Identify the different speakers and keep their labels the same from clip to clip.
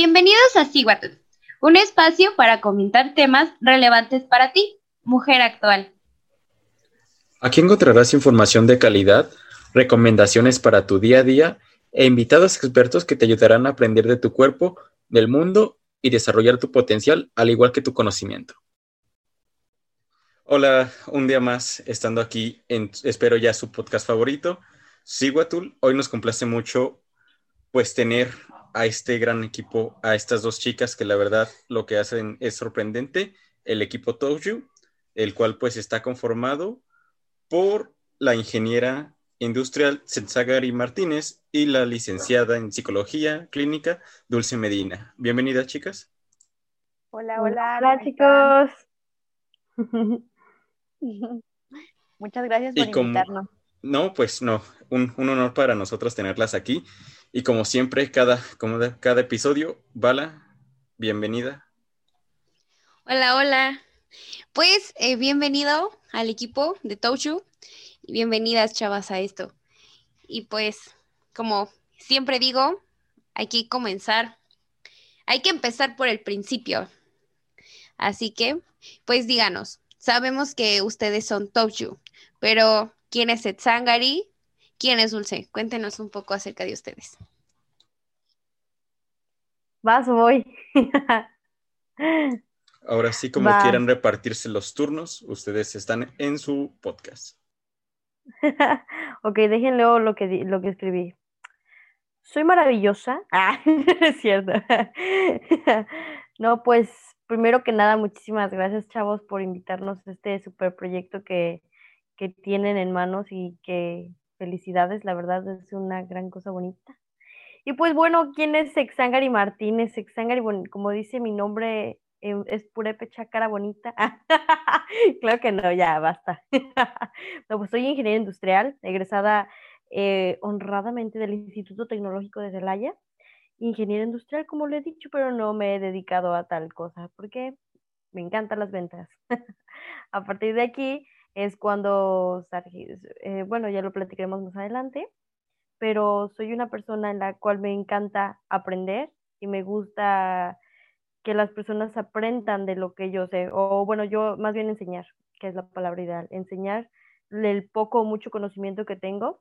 Speaker 1: Bienvenidos a Siguatu, un espacio para comentar temas relevantes para ti, mujer actual.
Speaker 2: Aquí encontrarás información de calidad, recomendaciones para tu día a día e invitados expertos que te ayudarán a aprender de tu cuerpo, del mundo y desarrollar tu potencial, al igual que tu conocimiento. Hola, un día más estando aquí en, espero ya su podcast favorito, Siguatul. Hoy nos complace mucho pues tener a este gran equipo, a estas dos chicas que la verdad lo que hacen es sorprendente, el equipo Toju, el cual pues está conformado por la ingeniera industrial Setsagari Martínez y la licenciada en psicología clínica Dulce Medina. Bienvenidas chicas.
Speaker 3: Hola, hola.
Speaker 4: Hola chicos.
Speaker 3: Muchas gracias por invitarnos.
Speaker 2: No, pues no, un, un honor para nosotros tenerlas aquí. Y como siempre, cada, como cada episodio, Bala, bienvenida.
Speaker 1: Hola, hola. Pues eh, bienvenido al equipo de Touchu y bienvenidas, chavas, a esto. Y pues, como siempre digo, hay que comenzar, hay que empezar por el principio. Así que, pues díganos, sabemos que ustedes son Touchu, pero ¿quién es Etsangari? ¿Quién es Dulce? Cuéntenos un poco acerca de ustedes.
Speaker 4: Vas, voy.
Speaker 2: Ahora sí, como quieran repartirse los turnos, ustedes están en su podcast.
Speaker 4: ok, déjenle lo que, lo que escribí. Soy maravillosa. Ah, es cierto. no, pues primero que nada, muchísimas gracias, chavos, por invitarnos a este super proyecto que, que tienen en manos y que felicidades, la verdad es una gran cosa bonita. Y pues bueno, ¿quién es Exangari Martínez? Exangari, bueno, como dice mi nombre, em, es purépecha cara bonita. claro que no, ya basta. no, pues soy ingeniera industrial, egresada eh, honradamente del Instituto Tecnológico de Celaya. Ingeniera industrial, como le he dicho, pero no me he dedicado a tal cosa porque me encantan las ventas. a partir de aquí, es cuando, eh, bueno, ya lo platicaremos más adelante, pero soy una persona en la cual me encanta aprender y me gusta que las personas aprendan de lo que yo sé, o bueno, yo más bien enseñar, que es la palabra ideal, enseñar el poco o mucho conocimiento que tengo,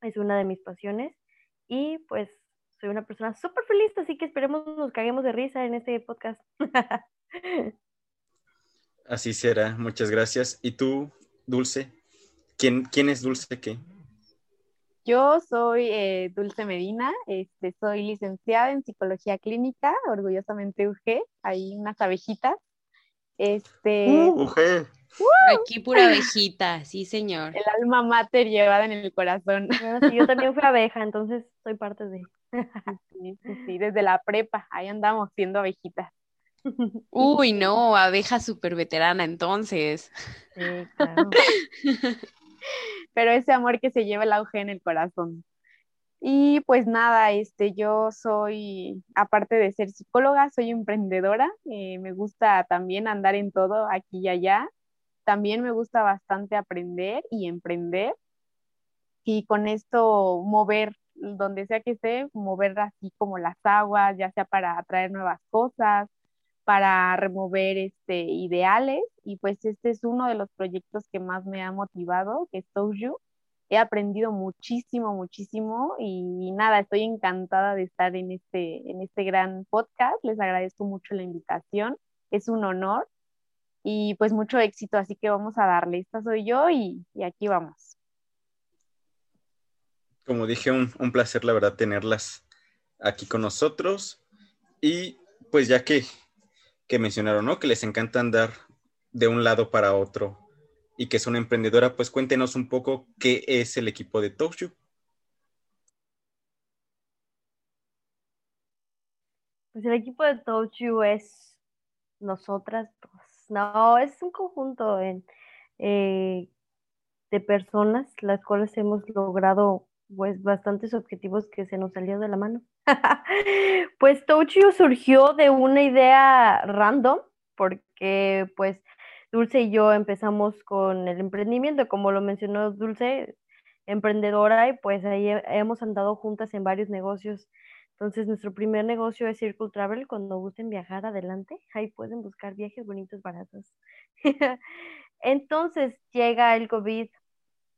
Speaker 4: es una de mis pasiones y pues soy una persona súper feliz, así que esperemos nos caguemos de risa en este podcast.
Speaker 2: Así será, muchas gracias. ¿Y tú, Dulce. ¿Quién, quién es Dulce qué?
Speaker 3: Yo soy eh, Dulce Medina, este, soy licenciada en psicología clínica, orgullosamente UG, hay unas abejitas. Este,
Speaker 2: uh, UG.
Speaker 1: Aquí pura abejita, sí señor.
Speaker 3: El alma mater llevada en el corazón.
Speaker 4: yo también fui abeja, entonces soy parte de...
Speaker 3: Sí, sí, sí, desde la prepa, ahí andamos siendo abejitas.
Speaker 1: Uy, no, abeja súper veterana entonces.
Speaker 3: Pero ese amor que se lleva el auge en el corazón. Y pues nada, este, yo soy, aparte de ser psicóloga, soy emprendedora. Eh, me gusta también andar en todo aquí y allá. También me gusta bastante aprender y emprender. Y con esto mover donde sea que esté, mover así como las aguas, ya sea para atraer nuevas cosas, para remover este, ideales y pues este es uno de los proyectos que más me ha motivado, que es Touju. He aprendido muchísimo, muchísimo y, nada, estoy encantada de estar en este, en este gran podcast. Les agradezco mucho la invitación, es un honor y pues mucho éxito, así que vamos a darle. Esta soy yo y, y aquí vamos.
Speaker 2: Como dije, un, un placer, la verdad, tenerlas aquí con nosotros y pues ya que que mencionaron, ¿no? Que les encanta andar de un lado para otro y que es una emprendedora, pues cuéntenos un poco qué es el equipo de Touchu.
Speaker 4: Pues el equipo de Touchu es nosotras, pues, no, es un conjunto eh, de personas las cuales hemos logrado pues bastantes objetivos que se nos salió de la mano. pues Touchio surgió de una idea random, porque pues Dulce y yo empezamos con el emprendimiento, como lo mencionó Dulce, emprendedora, y pues ahí hemos andado juntas en varios negocios Entonces, nuestro primer negocio es Circle Travel. Cuando gusten viajar adelante, ahí pueden buscar viajes bonitos, baratos. Entonces, llega el COVID,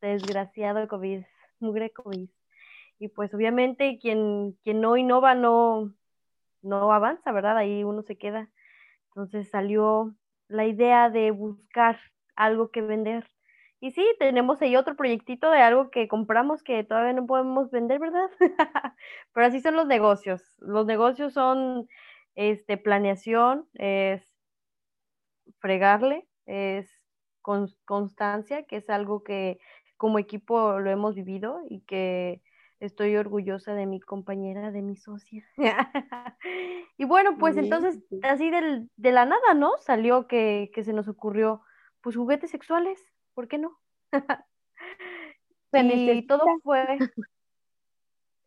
Speaker 4: desgraciado COVID, mugre COVID. Y pues obviamente quien, quien no innova no, no avanza, ¿verdad? Ahí uno se queda. Entonces salió la idea de buscar algo que vender. Y sí, tenemos ahí otro proyectito de algo que compramos que todavía no podemos vender, ¿verdad? Pero así son los negocios. Los negocios son este, planeación, es fregarle, es constancia, que es algo que como equipo lo hemos vivido y que estoy orgullosa de mi compañera, de mi socia. y bueno, pues entonces, así de la nada, ¿no? Salió que, que se nos ocurrió, pues juguetes sexuales, ¿por qué no? y todo fue,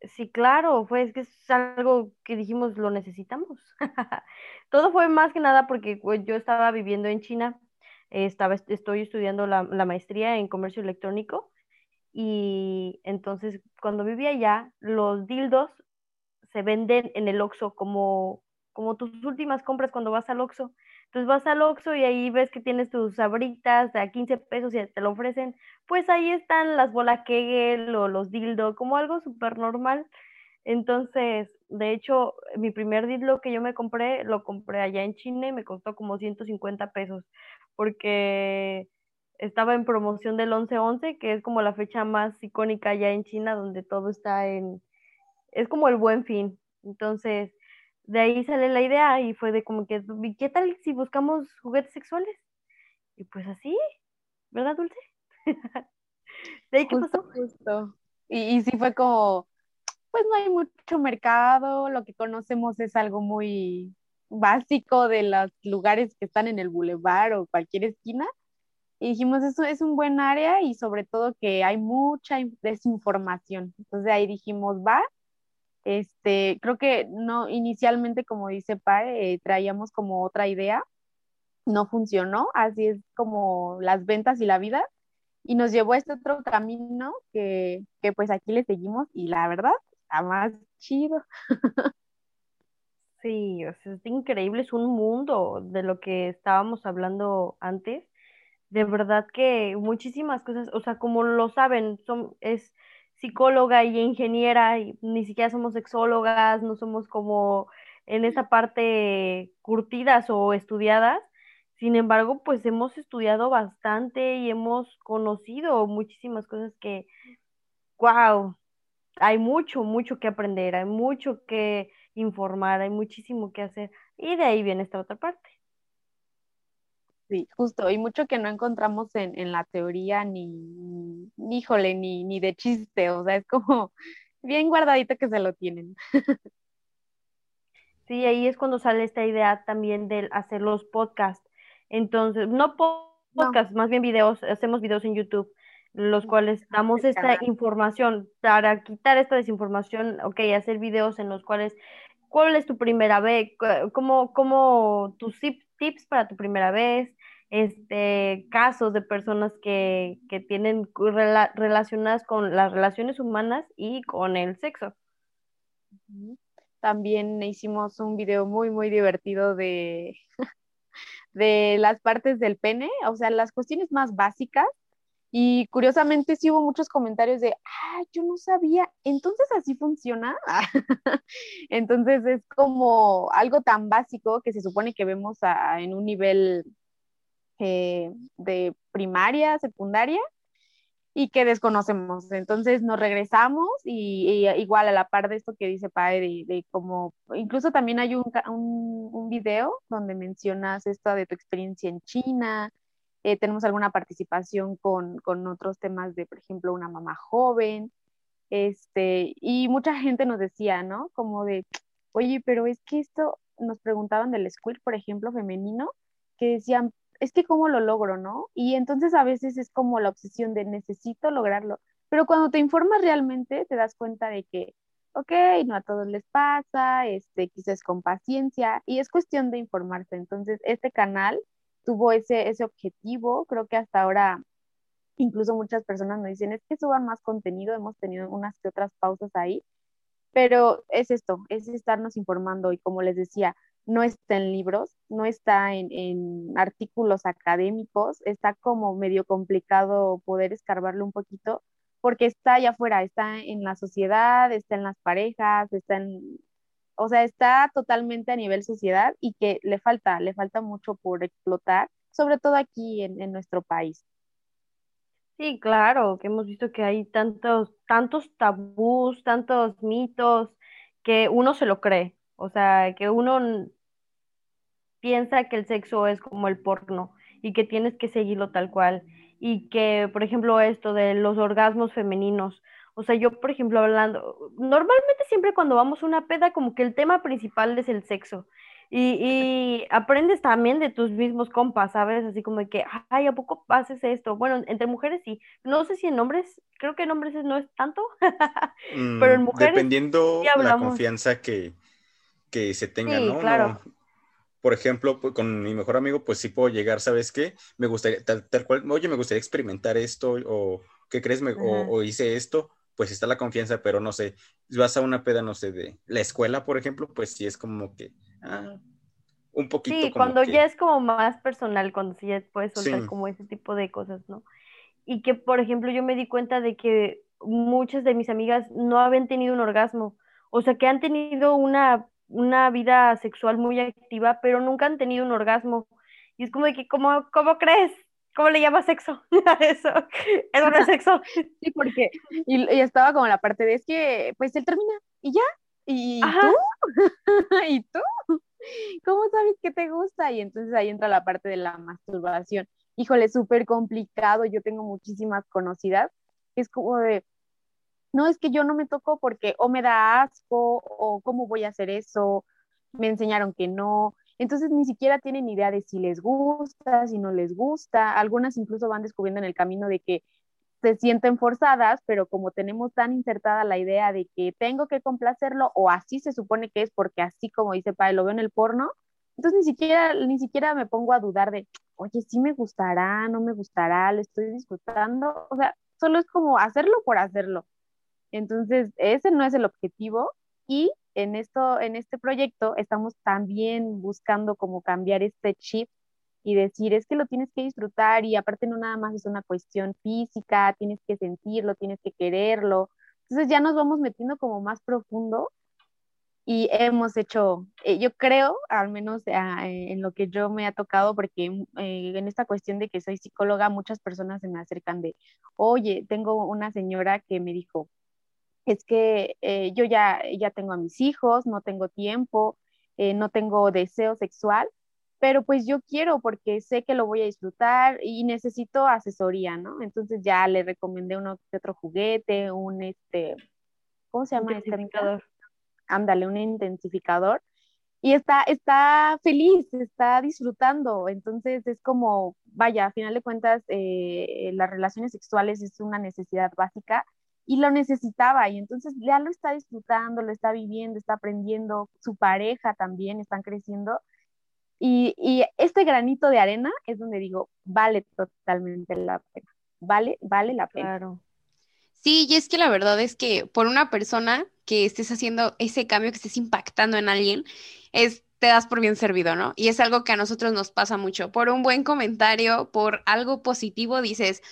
Speaker 4: sí, claro, fue, es que es algo que dijimos, lo necesitamos. todo fue más que nada porque yo estaba viviendo en China, estaba, estoy estudiando la, la maestría en comercio electrónico y entonces cuando vivía allá, los dildos se venden en el Oxxo como, como tus últimas compras cuando vas al Oxxo. Entonces vas al Oxxo y ahí ves que tienes tus sabritas a 15 pesos y te lo ofrecen. Pues ahí están las bola Kegel o los dildos, como algo súper normal. Entonces, de hecho, mi primer dildo que yo me compré, lo compré allá en China y me costó como 150 pesos, porque estaba en promoción del 11-11, que es como la fecha más icónica allá en China, donde todo está en, es como el buen fin. Entonces, de ahí sale la idea y fue de como que, ¿qué tal si buscamos juguetes sexuales? Y pues así, ¿verdad, Dulce?
Speaker 3: ¿De ahí qué pasó? Justo. Y, y sí fue como, pues no hay mucho mercado, lo que conocemos es algo muy básico de los lugares que están en el bulevar o cualquier esquina. Y dijimos, eso es un buen área y sobre todo que hay mucha desinformación. Entonces ahí dijimos, va, este, creo que no, inicialmente, como dice Pai, eh, traíamos como otra idea, no funcionó, así es como las ventas y la vida, y nos llevó a este otro camino que, que pues aquí le seguimos y la verdad, está más chido.
Speaker 4: Sí, es increíble, es un mundo de lo que estábamos hablando antes de verdad que muchísimas cosas, o sea, como lo saben, son, es psicóloga y ingeniera, y ni siquiera somos sexólogas, no somos como en esa parte curtidas o estudiadas. Sin embargo, pues hemos estudiado bastante y hemos conocido muchísimas cosas que, wow, hay mucho, mucho que aprender, hay mucho que informar, hay muchísimo que hacer. Y de ahí viene esta otra parte.
Speaker 3: Sí, justo, y mucho que no encontramos en, en la teoría ni, ni, híjole, ni, ni de chiste, o sea, es como bien guardadito que se lo tienen.
Speaker 4: Sí, ahí es cuando sale esta idea también de hacer los podcasts. Entonces, no podcasts, más bien videos, hacemos videos en YouTube, los cuales damos esta información para quitar esta desinformación, ok, hacer videos en los cuales, ¿cuál es tu primera vez? ¿Cómo, cómo tus tips para tu primera vez? Este, casos de personas que, que tienen relacionadas con las relaciones humanas y con el sexo.
Speaker 3: También hicimos un video muy, muy divertido de, de las partes del pene, o sea, las cuestiones más básicas. Y curiosamente sí hubo muchos comentarios de, ah, yo no sabía, entonces así funciona. entonces es como algo tan básico que se supone que vemos en un nivel eh, de primaria, secundaria, y que desconocemos. Entonces nos regresamos y, igual a la par de esto que dice Padre, de, como, incluso también hay un, un, video donde mencionas esto de tu experiencia en China, eh, tenemos alguna participación con, con, otros temas de, por ejemplo, una mamá joven, este, y mucha gente nos decía, ¿no? Como de, oye, pero es que esto, nos preguntaban del school, por ejemplo, femenino, que decían, es que cómo lo logro, ¿no? Y entonces a veces es como la obsesión de necesito lograrlo, pero cuando te informas realmente te das cuenta de que, ok, no a todos les pasa, este, quizás con paciencia, y es cuestión de informarse. Entonces, este canal tuvo ese, ese objetivo, creo que hasta ahora incluso muchas personas me dicen, es que suban más contenido, hemos tenido unas que otras pausas ahí, Pero es esto, es estarnos informando y como les decía, no está en libros, no está en, en artículos académicos, está como medio complicado poder escarbarlo un poquito, porque está allá afuera, está en la sociedad, está en las parejas, está en, o sea, está totalmente a nivel sociedad y que le falta, le falta mucho por explotar, sobre todo aquí en, en nuestro país.
Speaker 4: Sí, claro, que hemos visto que hay tantos, tantos tabús, tantos mitos, que uno se lo cree. O sea, que uno piensa que el sexo es como el porno y que tienes que seguirlo tal cual. Y que, por ejemplo, esto de los orgasmos femeninos. O sea, yo, por ejemplo, hablando, normalmente siempre cuando vamos a una peda, como que el tema principal es el sexo. Y, aprendes también de tus mismos compas, ¿sabes? Así como que, ay, ¿a poco haces esto? Bueno, entre mujeres sí. No sé si en hombres, creo que en hombres no es tanto, pero en
Speaker 2: Mm,
Speaker 4: mujeres
Speaker 2: Dependiendo
Speaker 4: sí
Speaker 2: la confianza que, que se tenga,
Speaker 4: Sí,
Speaker 2: ¿no?
Speaker 4: claro.
Speaker 2: No, Por ejemplo, pues, con mi mejor amigo, pues sí puedo llegar, ¿sabes qué? Me gustaría, tal, tal cual, oye, me gustaría experimentar esto, o ¿qué crees? Me- o, hice esto, pues está la confianza, pero no sé, vas a una peda, no sé, de la escuela, por ejemplo, pues sí es como que, ah, un poquito
Speaker 4: Sí,
Speaker 2: como
Speaker 4: cuando
Speaker 2: que-
Speaker 4: ya es como más personal, cuando sí ya puedes soltar
Speaker 2: Sí.
Speaker 4: como ese tipo de cosas, ¿no? Y que, por ejemplo, yo me di cuenta de que muchas de mis amigas no habían tenido un orgasmo, o sea, que han tenido una, una vida sexual muy activa, pero nunca han tenido un orgasmo. Y es como de que, ¿cómo, cómo crees? ¿Cómo le llamas sexo? Eso, eso no es sexo.
Speaker 3: Sí, porque, y, y estaba como la parte de, es que, pues él termina, y ya, y
Speaker 4: Ajá.
Speaker 3: tú, y tú, ¿cómo sabes que te gusta? Y entonces ahí entra la parte de la masturbación. Híjole, súper complicado, yo tengo muchísimas conocidas, es como de, no, es que yo no me toco porque o me da asco, o cómo voy a hacer eso, me enseñaron que no, entonces ni siquiera tienen idea de si les gusta, si no les gusta, algunas incluso van descubriendo en el camino de que se sienten forzadas, pero como tenemos tan insertada la idea de que tengo que complacerlo o así se supone que es porque así como dice Pai, lo veo en el porno, entonces ni siquiera, ni siquiera me pongo a dudar de, oye, sí me gustará, no me gustará, lo estoy disfrutando, o sea, solo es como hacerlo por hacerlo. Entonces, ese no es el objetivo y en esto, en este proyecto estamos también buscando como cambiar este chip y decir, es que lo tienes que disfrutar y aparte no nada más es una cuestión física, tienes que sentirlo, tienes que quererlo. Entonces ya nos vamos metiendo como más profundo y hemos hecho, eh, yo creo, al menos eh, en lo que yo me ha tocado, porque eh, en esta cuestión de que soy psicóloga, muchas personas se me acercan de, oye, tengo una señora que me dijo, es que eh, yo ya, ya tengo a mis hijos, no tengo tiempo, eh, no tengo deseo sexual, pero pues yo quiero porque sé que lo voy a disfrutar y necesito asesoría, ¿no? Entonces ya le recomendé uno que otro juguete, un este, ¿cómo se llama este?
Speaker 4: Intensificador.
Speaker 3: Ándale, un intensificador. Y está, está feliz, está disfrutando. Entonces es como, vaya, a final de cuentas, eh, las relaciones sexuales es una necesidad básica y lo necesitaba y entonces ya lo está disfrutando, lo está viviendo, está aprendiendo, su pareja también están creciendo y, y, este granito de arena es donde digo, vale totalmente la pena, vale, vale la pena.
Speaker 4: Claro.
Speaker 1: Sí, y es que la verdad es que por una persona que estés haciendo ese cambio, que estés impactando en alguien, es te das por bien servido, ¿no? Y es algo que a nosotros nos pasa mucho. Por un buen comentario, por algo positivo, dices,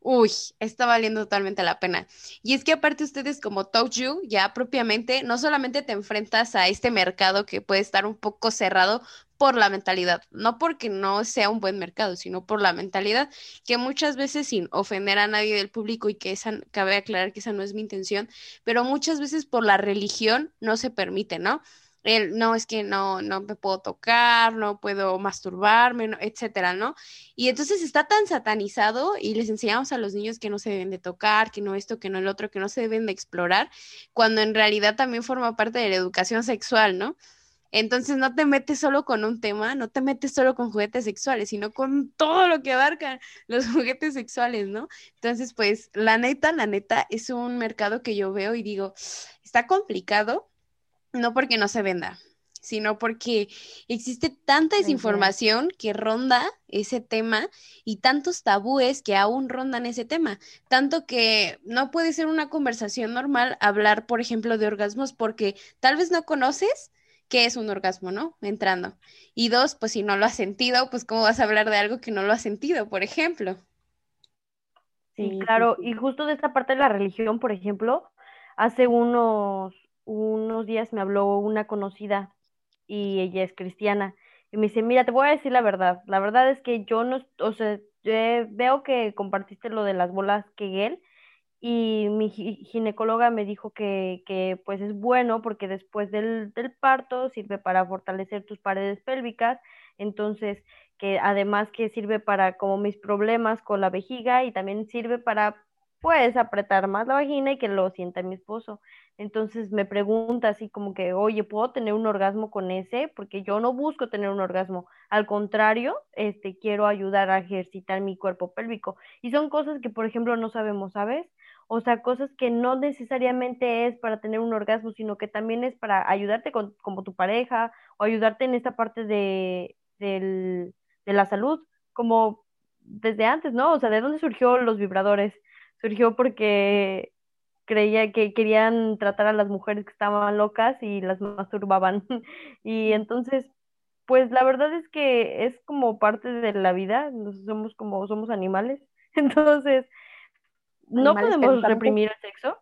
Speaker 1: uy, está valiendo totalmente la pena. Y es que aparte ustedes como Toju, ya propiamente, no solamente te enfrentas a este mercado que puede estar un poco cerrado por la mentalidad, no porque no sea un buen mercado, sino por la mentalidad, que muchas veces sin ofender a nadie del público y que esa, cabe aclarar que esa no es mi intención, pero muchas veces por la religión no se permite, ¿no? El, no, es que no, no me puedo tocar, no puedo masturbarme, no, etcétera, ¿no? Y entonces está tan satanizado y les enseñamos a los niños que no se deben de tocar, que no esto, que no el otro, que no se deben de explorar, cuando en realidad también forma parte de la educación sexual, ¿no? Entonces no te metes solo con un tema, no te metes solo con juguetes sexuales, sino con todo lo que abarcan los juguetes sexuales, ¿no? Entonces, pues, la neta, la neta, es un mercado que yo veo y digo, está complicado, no porque no se venda, sino porque existe tanta desinformación que ronda ese tema y tantos tabúes que aún rondan ese tema, tanto que no puede ser una conversación normal hablar, por ejemplo, de orgasmos porque tal vez no conoces qué es un orgasmo, ¿no? Entrando. Y dos, pues si no lo has sentido, pues cómo vas a hablar de algo que no lo has sentido, por ejemplo.
Speaker 4: Sí, claro, y justo de esta parte de la religión, por ejemplo, hace unos, unos días me habló una conocida y ella es cristiana. Y me dice, mira, te voy a decir la verdad. La verdad es que yo no, o sea, veo que compartiste lo de las bolas Kegel y mi ginecóloga me dijo que, que, pues es bueno porque después del, del, parto sirve para fortalecer tus paredes pélvicas, entonces que además que sirve para como mis problemas con la vejiga y también sirve para pues apretar más la vagina y que lo sienta mi esposo. Entonces me pregunta así como que, oye, ¿puedo tener un orgasmo con ese? Porque yo no busco tener un orgasmo. Al contrario, este, quiero ayudar a ejercitar mi cuerpo pélvico. Y son cosas que, por ejemplo, no sabemos, ¿sabes? O sea, cosas que no necesariamente es para tener un orgasmo, sino que también es para ayudarte con, como tu pareja o ayudarte en esta parte de, de la salud, como desde antes, ¿no? O sea, ¿de dónde surgió los vibradores? Surgió porque creía que querían tratar a las mujeres que estaban locas y las masturbaban. y entonces, pues la verdad es que es como parte de la vida, somos como somos animales. Entonces, no podemos reprimir el sexo.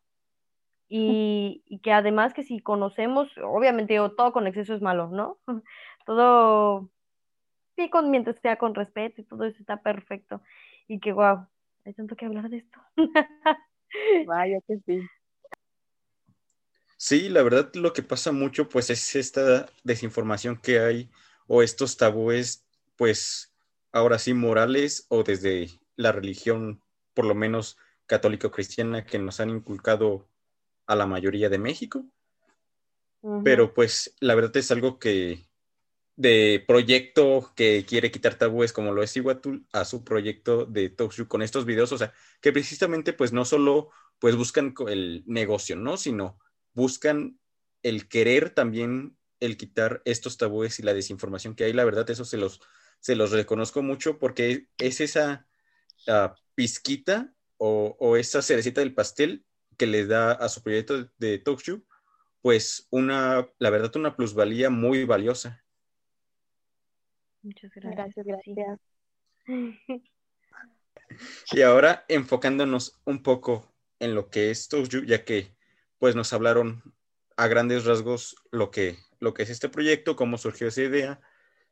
Speaker 4: Y, y, que además que si conocemos, obviamente todo con exceso es malo, ¿no? todo, sí, con, mientras sea con respeto y todo eso está perfecto. Y que, wow, hay tanto que hablar de esto.
Speaker 3: Vaya que sí.
Speaker 2: Sí, la verdad lo que pasa mucho pues es esta desinformación que hay o estos tabúes pues ahora sí morales o desde la religión por lo menos católico-cristiana que nos han inculcado a la mayoría de México. Pero pues la verdad es algo que de proyecto que quiere quitar tabúes como lo es Iguatul a su proyecto de Talkshow con estos videos, o sea, que precisamente pues no solo pues buscan el negocio, ¿no? Sino buscan el querer también el quitar estos tabúes y la desinformación que hay, la verdad eso se los, se los reconozco mucho porque es esa uh, pizquita o, o, esa cerecita del pastel que le da a su proyecto de Talkshow pues una, la verdad, una plusvalía muy valiosa.
Speaker 4: Muchas gracias. Gracias,
Speaker 2: Y ahora enfocándonos un poco en lo que es Toast ya que pues nos hablaron a grandes rasgos lo que, lo que es este proyecto, cómo surgió esa idea,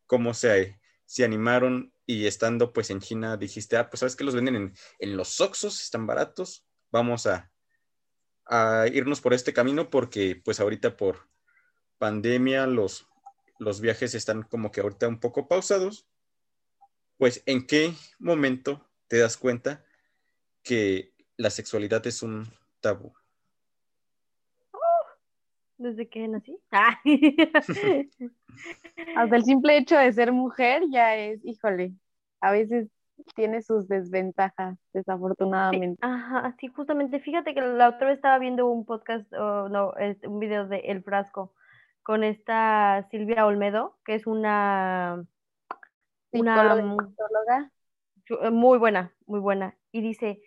Speaker 2: cómo se, se animaron y estando pues en China dijiste, ah, pues sabes que los venden en, en los Oxos, están baratos, vamos a, a irnos por este camino porque pues ahorita por pandemia los los viajes están como que ahorita un poco pausados, pues ¿en qué momento te das cuenta que la sexualidad es un tabú?
Speaker 4: Desde que nací.
Speaker 3: Hasta el simple hecho de ser mujer ya es, híjole, a veces tiene sus desventajas, desafortunadamente.
Speaker 4: ajá, sí, justamente. Fíjate que la otra vez estaba viendo un podcast, no, un video de El Frasco, con esta Silvia Olmedo, que es una,
Speaker 3: una psicóloga
Speaker 4: eh, muy buena, muy buena. Y dice,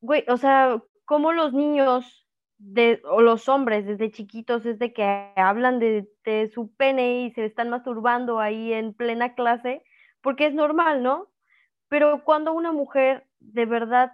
Speaker 4: güey, o sea, cómo los niños de, o los hombres desde chiquitos es de que hablan de, de su pene y se están masturbando ahí en plena clase, porque es normal, ¿no? Pero cuando una mujer de verdad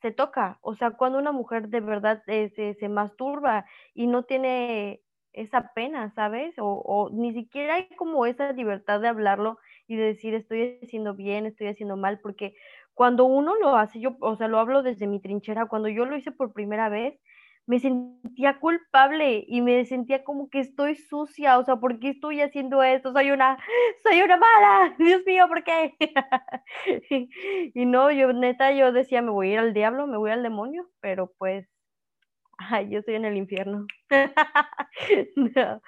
Speaker 4: se toca, o sea, cuando una mujer de verdad eh, se, se masturba y no tiene esa pena, ¿sabes? O, o, ni siquiera hay como esa libertad de hablarlo y de decir estoy haciendo bien, estoy haciendo mal, porque cuando uno lo hace, yo, o sea, lo hablo desde mi trinchera, cuando yo lo hice por primera vez, me sentía culpable y me sentía como que estoy sucia, o sea, ¿por qué estoy haciendo esto? Soy una, soy una mala, Dios mío, ¿por qué? y no, yo neta, yo decía, me voy a ir al diablo, me voy al demonio, pero pues Ay, yo estoy en el infierno.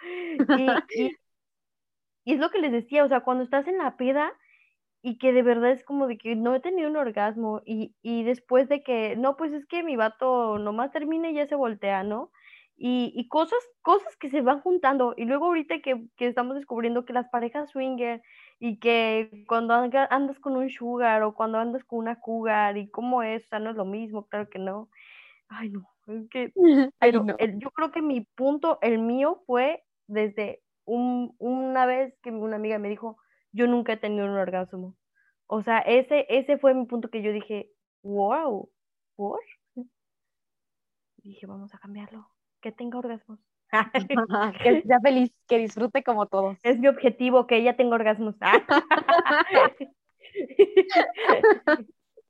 Speaker 4: y, es lo que les decía, o sea, cuando estás en la peda y que de verdad es como de que no he tenido un orgasmo y, y después de que, no, pues es que mi vato nomás termina y ya se voltea, ¿no? y, cosas, cosas que se van juntando. Y luego ahorita que, estamos descubriendo que las parejas swinger y que cuando andas con un sugar o cuando andas con una cougar y cómo es, o sea, no es lo mismo, claro que no. Ay, no, es que, pero yo creo que mi punto, el mío fue desde un, una vez que una amiga me dijo, yo nunca he tenido un orgasmo. O sea, ese, ese fue mi punto que yo dije, wow, ¿por? dije, vamos a cambiarlo que tenga orgasmos.
Speaker 3: que sea feliz, que disfrute como todos.
Speaker 4: Es mi objetivo, que ella tenga orgasmos.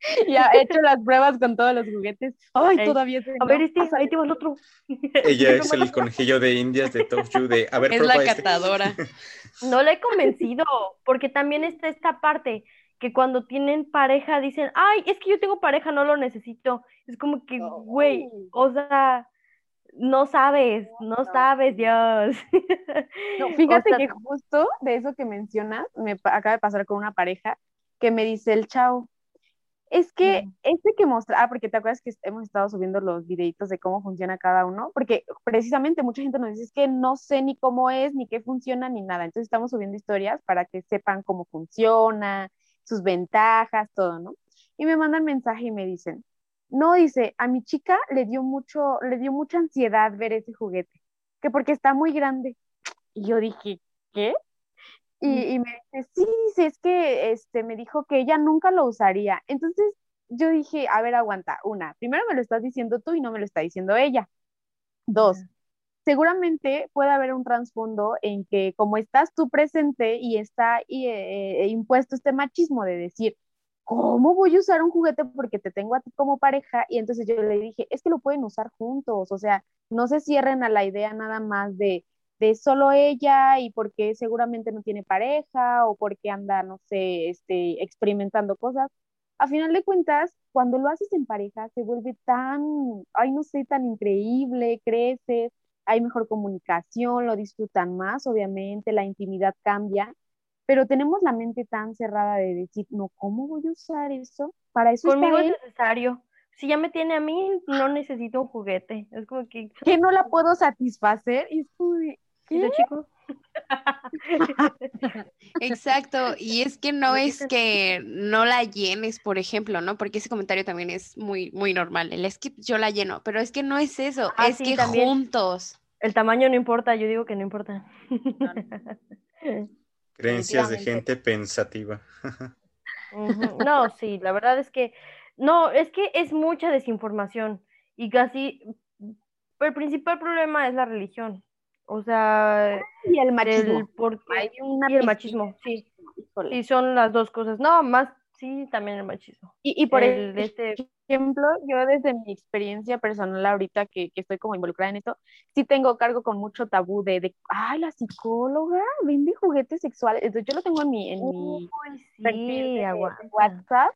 Speaker 3: ya he hecho las pruebas con todos los juguetes. Ay, todavía
Speaker 4: A ver, este, ahí te va el otro.
Speaker 2: Ella es el conejillo de indias de Top de, a ver,
Speaker 1: Es la este. catadora.
Speaker 4: No la he convencido, porque también está esta parte que cuando tienen pareja dicen, ay, es que yo tengo pareja, no lo necesito. Es como que, güey, o sea, no sabes, no, sabes, Dios.
Speaker 3: No, fíjate que justo de eso que mencionas, me acaba de pasar con una pareja que me dice el chao. Es que este que mostra, ah, porque te acuerdas que hemos estado subiendo los videitos de cómo funciona cada uno, porque precisamente mucha gente nos dice es que no sé ni cómo es, ni qué funciona, ni nada. Entonces estamos subiendo historias para que sepan cómo funciona, sus ventajas, todo, ¿no? Y me mandan mensaje y me dicen, no, dice, a mi chica le dio mucho, le dio mucha ansiedad ver ese juguete, que porque está muy grande. Y yo dije, ¿qué? Y, me dice, sí, dice, es que este, me dijo que ella nunca lo usaría. Entonces yo dije, a ver, aguanta. Una, primero me lo estás diciendo tú y no me lo está diciendo ella. Dos, seguramente puede haber un trasfondo en que como estás tú presente y está eh, eh, impuesto este machismo de decir, ¿cómo voy a usar un juguete porque te tengo a ti como pareja? Y entonces yo le dije, es que lo pueden usar juntos, o sea, no se cierren a la idea nada más de, de solo ella y porque seguramente no tiene pareja o porque anda, no sé, este, experimentando cosas. A final de cuentas, cuando lo haces en pareja, se vuelve tan, ay, no sé, tan increíble, creces, hay mejor comunicación, lo disfrutan más, obviamente, la intimidad cambia pero tenemos la mente tan cerrada de decir, no, ¿cómo voy a usar eso? Para eso
Speaker 4: Conmigo es necesario. Si ya me tiene a mí, no necesito un juguete. Es como que...
Speaker 3: Que no la puedo satisfacer. Y es
Speaker 4: ¿qué? chico?
Speaker 1: Exacto, y es que no es que no la llenes, por ejemplo, ¿no? Porque ese comentario también es muy, muy normal. El es que yo la lleno, pero es que no es eso, ah, es que juntos.
Speaker 4: El tamaño no importa, yo digo que no importa.
Speaker 2: Creencias de gente pensativa.
Speaker 4: No, sí, la verdad es que, no, es que es mucha desinformación y casi, el principal problema es la religión. O sea,
Speaker 3: y el machismo.
Speaker 4: y el machismo, sí. Y son las dos cosas. No, más Sí, también el machismo.
Speaker 3: Y, por el, este ejemplo, yo desde mi experiencia personal ahorita que, estoy como involucrada en esto, sí tengo cargo con mucho tabú de, de ay, la psicóloga vende juguetes sexuales. Entonces yo lo tengo en mi, en mi WhatsApp.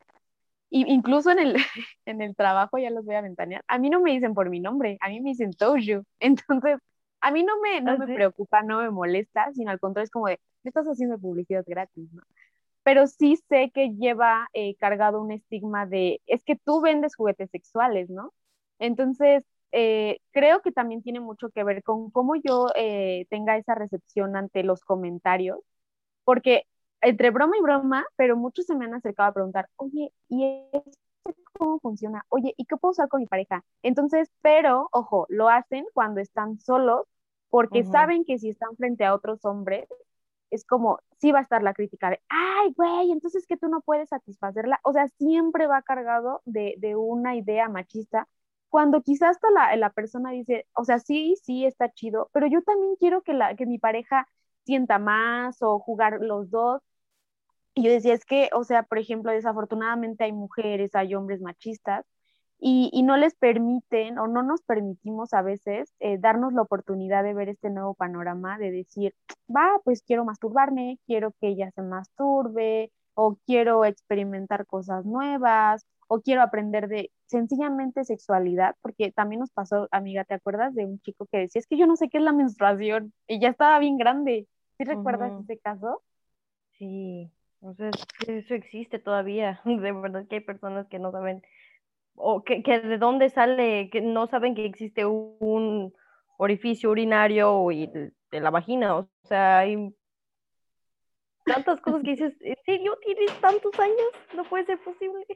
Speaker 3: Y incluso en el, en el trabajo, ya los voy a ventanear, a mí no me dicen por mi nombre, a mí me dicen Toju. Entonces, a mí no me, no ¿Ah, me preocupa, no me molesta, sino al contrario es como de, me estás haciendo publicidad gratis, ¿no? pero sí sé que lleva eh, cargado un estigma de, es que tú vendes juguetes sexuales, ¿no? Entonces, eh, creo que también tiene mucho que ver con cómo yo eh, tenga esa recepción ante los comentarios, porque entre broma y broma, pero muchos se me han acercado a preguntar, oye, ¿y cómo funciona? Oye, ¿y qué puedo usar con mi pareja? Entonces, pero, ojo, lo hacen cuando están solos, porque saben que si están frente a otros hombres, es como, sí va a estar la crítica de, ay, güey, entonces que tú no puedes satisfacerla. O sea, siempre va cargado de, de una idea machista, cuando quizás hasta la, la, persona dice, o sea, sí, sí, está chido, pero yo también quiero que, la, que mi pareja sienta más o jugar los dos. Y yo decía, es que, o sea, por ejemplo, desafortunadamente hay mujeres, hay hombres machistas y, no les permiten o no nos permitimos a veces eh, darnos la oportunidad de ver este nuevo panorama, de decir, va, pues quiero masturbarme, quiero que ella se masturbe o quiero experimentar cosas nuevas o quiero aprender de sencillamente sexualidad, porque también nos pasó, amiga, ¿te acuerdas de un chico que decía, es que yo no sé qué es la menstruación y ya estaba bien grande? ¿Sí recuerdas ese caso?
Speaker 4: Sí, o sea, eso existe todavía, de verdad que hay personas que no saben o que, de dónde sale, que no saben que existe un, orificio urinario y de, la vagina. O sea, hay tantas cosas que dices, ¿en serio tienes tantos años? No puede ser posible.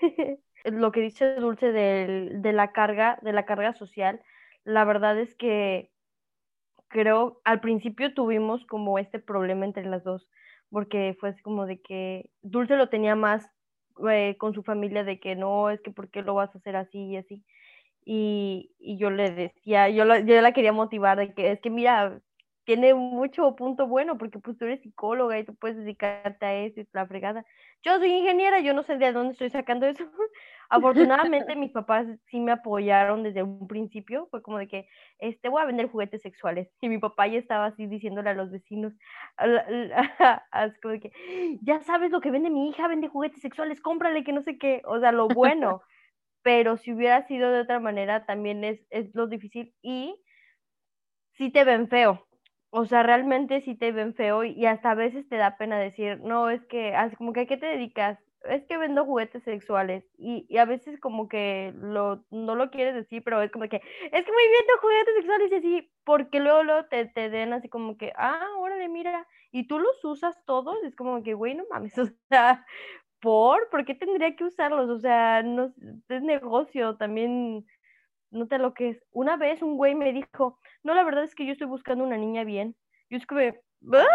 Speaker 4: Lo que dice Dulce de la carga, de la carga social, la verdad es que creo, al principio tuvimos como este problema entre las dos, porque fue como de que Dulce lo tenía más eh, con su familia de que no, es que por qué lo vas a hacer así y así. Y, y yo le decía, yo, yo la quería motivar de que es que mira, tiene mucho punto bueno porque pues tú eres psicóloga y tú puedes dedicarte a eso y la fregada. Yo soy ingeniera, yo no sé de dónde estoy sacando eso. Afortunadamente mis papás sí me apoyaron desde un principio, fue como de que este voy a vender juguetes sexuales y mi papá ya estaba así diciéndole a los vecinos, así como de que ya sabes lo que vende mi hija, vende juguetes sexuales, cómprale que no sé qué, o sea, lo bueno. Pero si hubiera sido de otra manera también es, es lo difícil y sí te ven feo, o sea, realmente sí te ven feo y hasta a veces te da pena decir, no, es que, como que a qué te dedicas, es que vendo juguetes sexuales y, y a veces como que lo, no lo quieres decir, pero es como que, es que muy bien juguetes sexuales y así, porque luego, luego te, te den así como que, ah, órale, mira, y tú los usas todos, es como que, güey, no mames, o sea, ¿por? ¿Por qué tendría que usarlos? O sea, no, es negocio, también nota lo que es. Una vez un güey me dijo, no, la verdad es que yo estoy buscando una niña bien. Yo escribí, ¿Ah?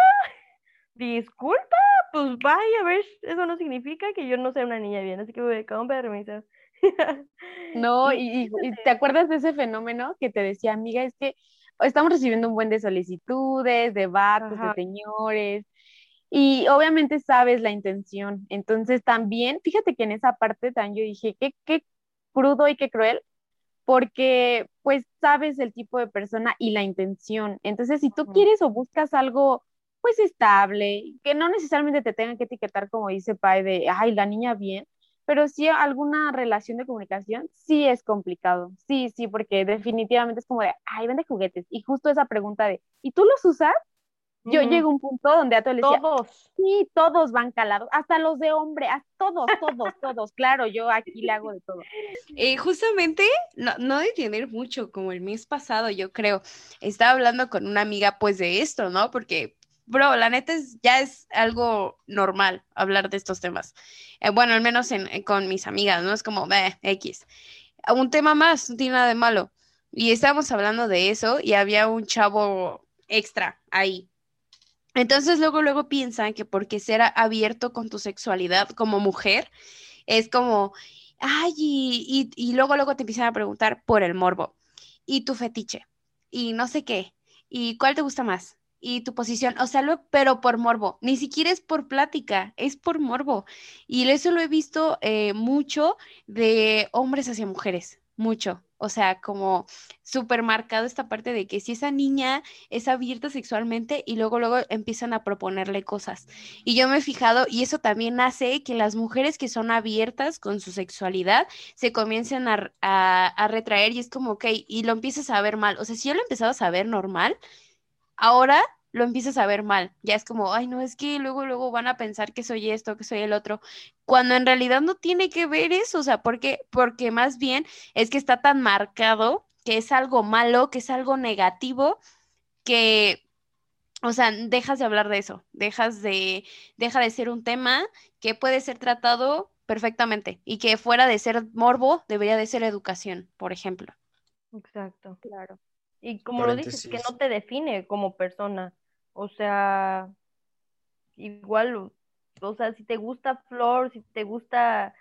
Speaker 4: disculpa, pues vaya, a ver, eso no significa que yo no sea una niña bien, así que voy con permiso.
Speaker 3: No, y, te acuerdas de ese fenómeno que te decía, amiga, es que estamos recibiendo un buen de solicitudes, de vatos, de señores, y obviamente sabes la intención. Entonces también, fíjate que en esa parte también yo dije, qué, qué crudo y qué cruel, porque pues sabes el tipo de persona y la intención. Entonces, si tú quieres o buscas algo pues estable, que no necesariamente te tengan que etiquetar como dice Pai de, ay, la niña bien, pero sí alguna relación de comunicación, sí es complicado, sí, sí, porque definitivamente es como de, ay, vende juguetes. Y justo esa pregunta de, ¿y tú los usas? Yo llego a un punto donde a todos les decía, todos. Sí, todos van calados, hasta los de hombre, a todos, todos, todos. Claro, yo aquí le hago de todo.
Speaker 1: Eh, justamente, no, no de tener mucho, como el mes pasado, yo creo, estaba hablando con una amiga pues de esto, ¿no? Porque, bro, la neta es, ya es algo normal hablar de estos temas. Eh, bueno, al menos en, con mis amigas, ¿no? Es como, ve, X. Un tema más, no tiene nada de malo. Y estábamos hablando de eso y había un chavo extra ahí entonces luego, luego piensan que porque ser abierto con tu sexualidad como mujer es como, ay, y, luego, luego te empiezan a preguntar por el morbo y tu fetiche y no sé qué, y cuál te gusta más y tu posición, o sea, lo, pero por morbo, ni siquiera es por plática, es por morbo. Y eso lo he visto eh, mucho de hombres hacia mujeres, mucho. O sea, como súper marcado esta parte de que si esa niña es abierta sexualmente y luego luego empiezan a proponerle cosas. Y yo me he fijado, y eso también hace que las mujeres que son abiertas con su sexualidad se comiencen a, a, retraer y es como, ok, y lo empiezas a ver mal. O sea, si yo lo empezaba a saber normal, ahora lo empiezas a ver mal. Ya es como, ay, no, es que luego, luego van a pensar que soy esto, que soy el otro, cuando en realidad no tiene que ver eso, o sea, porque, porque más bien es que está tan marcado que es algo malo, que es algo negativo, que, o sea, dejas de hablar de eso, dejas de, deja de ser un tema que puede ser tratado perfectamente y que fuera de ser morbo, debería de ser educación, por ejemplo.
Speaker 4: Exacto, claro. Y como lo dices, que no te define como persona. O sea, igual, o sea, si te gusta flor, si te gusta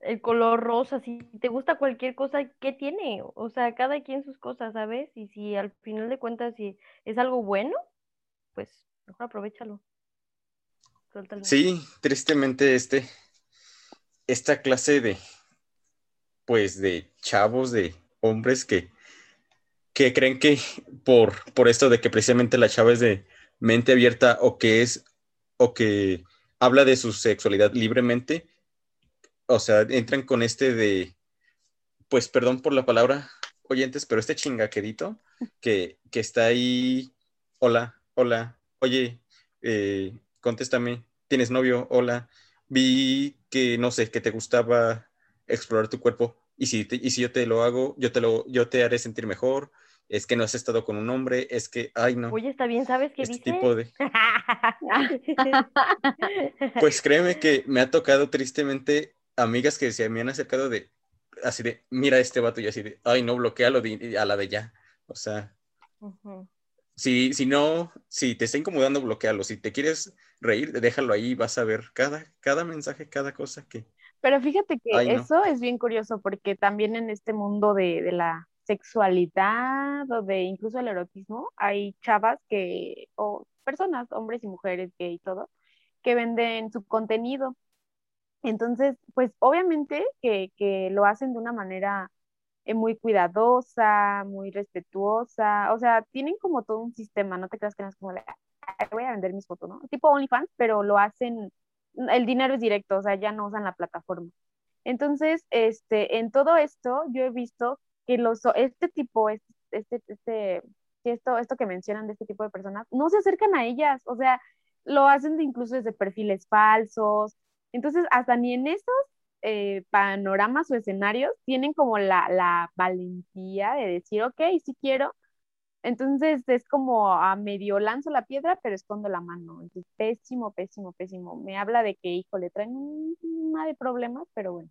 Speaker 4: el color rosa, si te gusta cualquier cosa, ¿qué tiene? O sea, cada quien sus cosas, ¿sabes? Y si al final de cuentas si es algo bueno, pues mejor aprovechalo.
Speaker 2: Sí, tristemente este, esta clase de, pues de chavos, de hombres que, que creen que por, por esto de que precisamente la chava es de mente abierta o que es o que habla de su sexualidad libremente, o sea, entran con este de, pues perdón por la palabra, oyentes, pero este chingaquerito que, que está ahí, hola, hola, oye, eh, contéstame, ¿tienes novio? Hola, vi que, no sé, que te gustaba explorar tu cuerpo y si, y si yo te lo hago, yo te, lo, yo te haré sentir mejor es que no has estado con un hombre, es que, ay, no.
Speaker 4: Oye, está bien, ¿sabes qué
Speaker 2: este
Speaker 4: dice?
Speaker 2: tipo de... Pues créeme que me ha tocado tristemente amigas que se me han acercado de, así de, mira este vato y así de, ay, no, bloquealo de, a la de ya. O sea, si, si no, si te está incomodando, bloquealo. Si te quieres reír, déjalo ahí, vas a ver cada, cada mensaje, cada cosa que...
Speaker 3: Pero fíjate que
Speaker 2: Ay, no.
Speaker 3: eso es bien curioso porque también en este mundo de, de la sexualidad o de incluso el erotismo, hay chavas que, o personas, hombres y mujeres, gay y todo, que venden su contenido. Entonces, pues obviamente que, que lo hacen de una manera eh, muy cuidadosa, muy respetuosa, o sea, tienen como todo un sistema, no te creas que no es como de, "Ay, voy a vender mis fotos, ¿no? Tipo OnlyFans, pero lo hacen, el dinero es directo, o sea, ya no usan la plataforma. Entonces, este, en todo esto, yo he visto que los, este tipo, este, este, esto, esto que mencionan de este tipo de personas, no se acercan a ellas, o sea, lo hacen incluso desde perfiles falsos. Entonces, hasta ni en esos eh, panoramas o escenarios tienen como la, la valentía de decir, ok, sí quiero. Entonces es como a medio lanzo la piedra, pero escondo la mano. Entonces, pésimo, pésimo, pésimo. Me habla de que, híjole, traen un- una de problemas, pero bueno.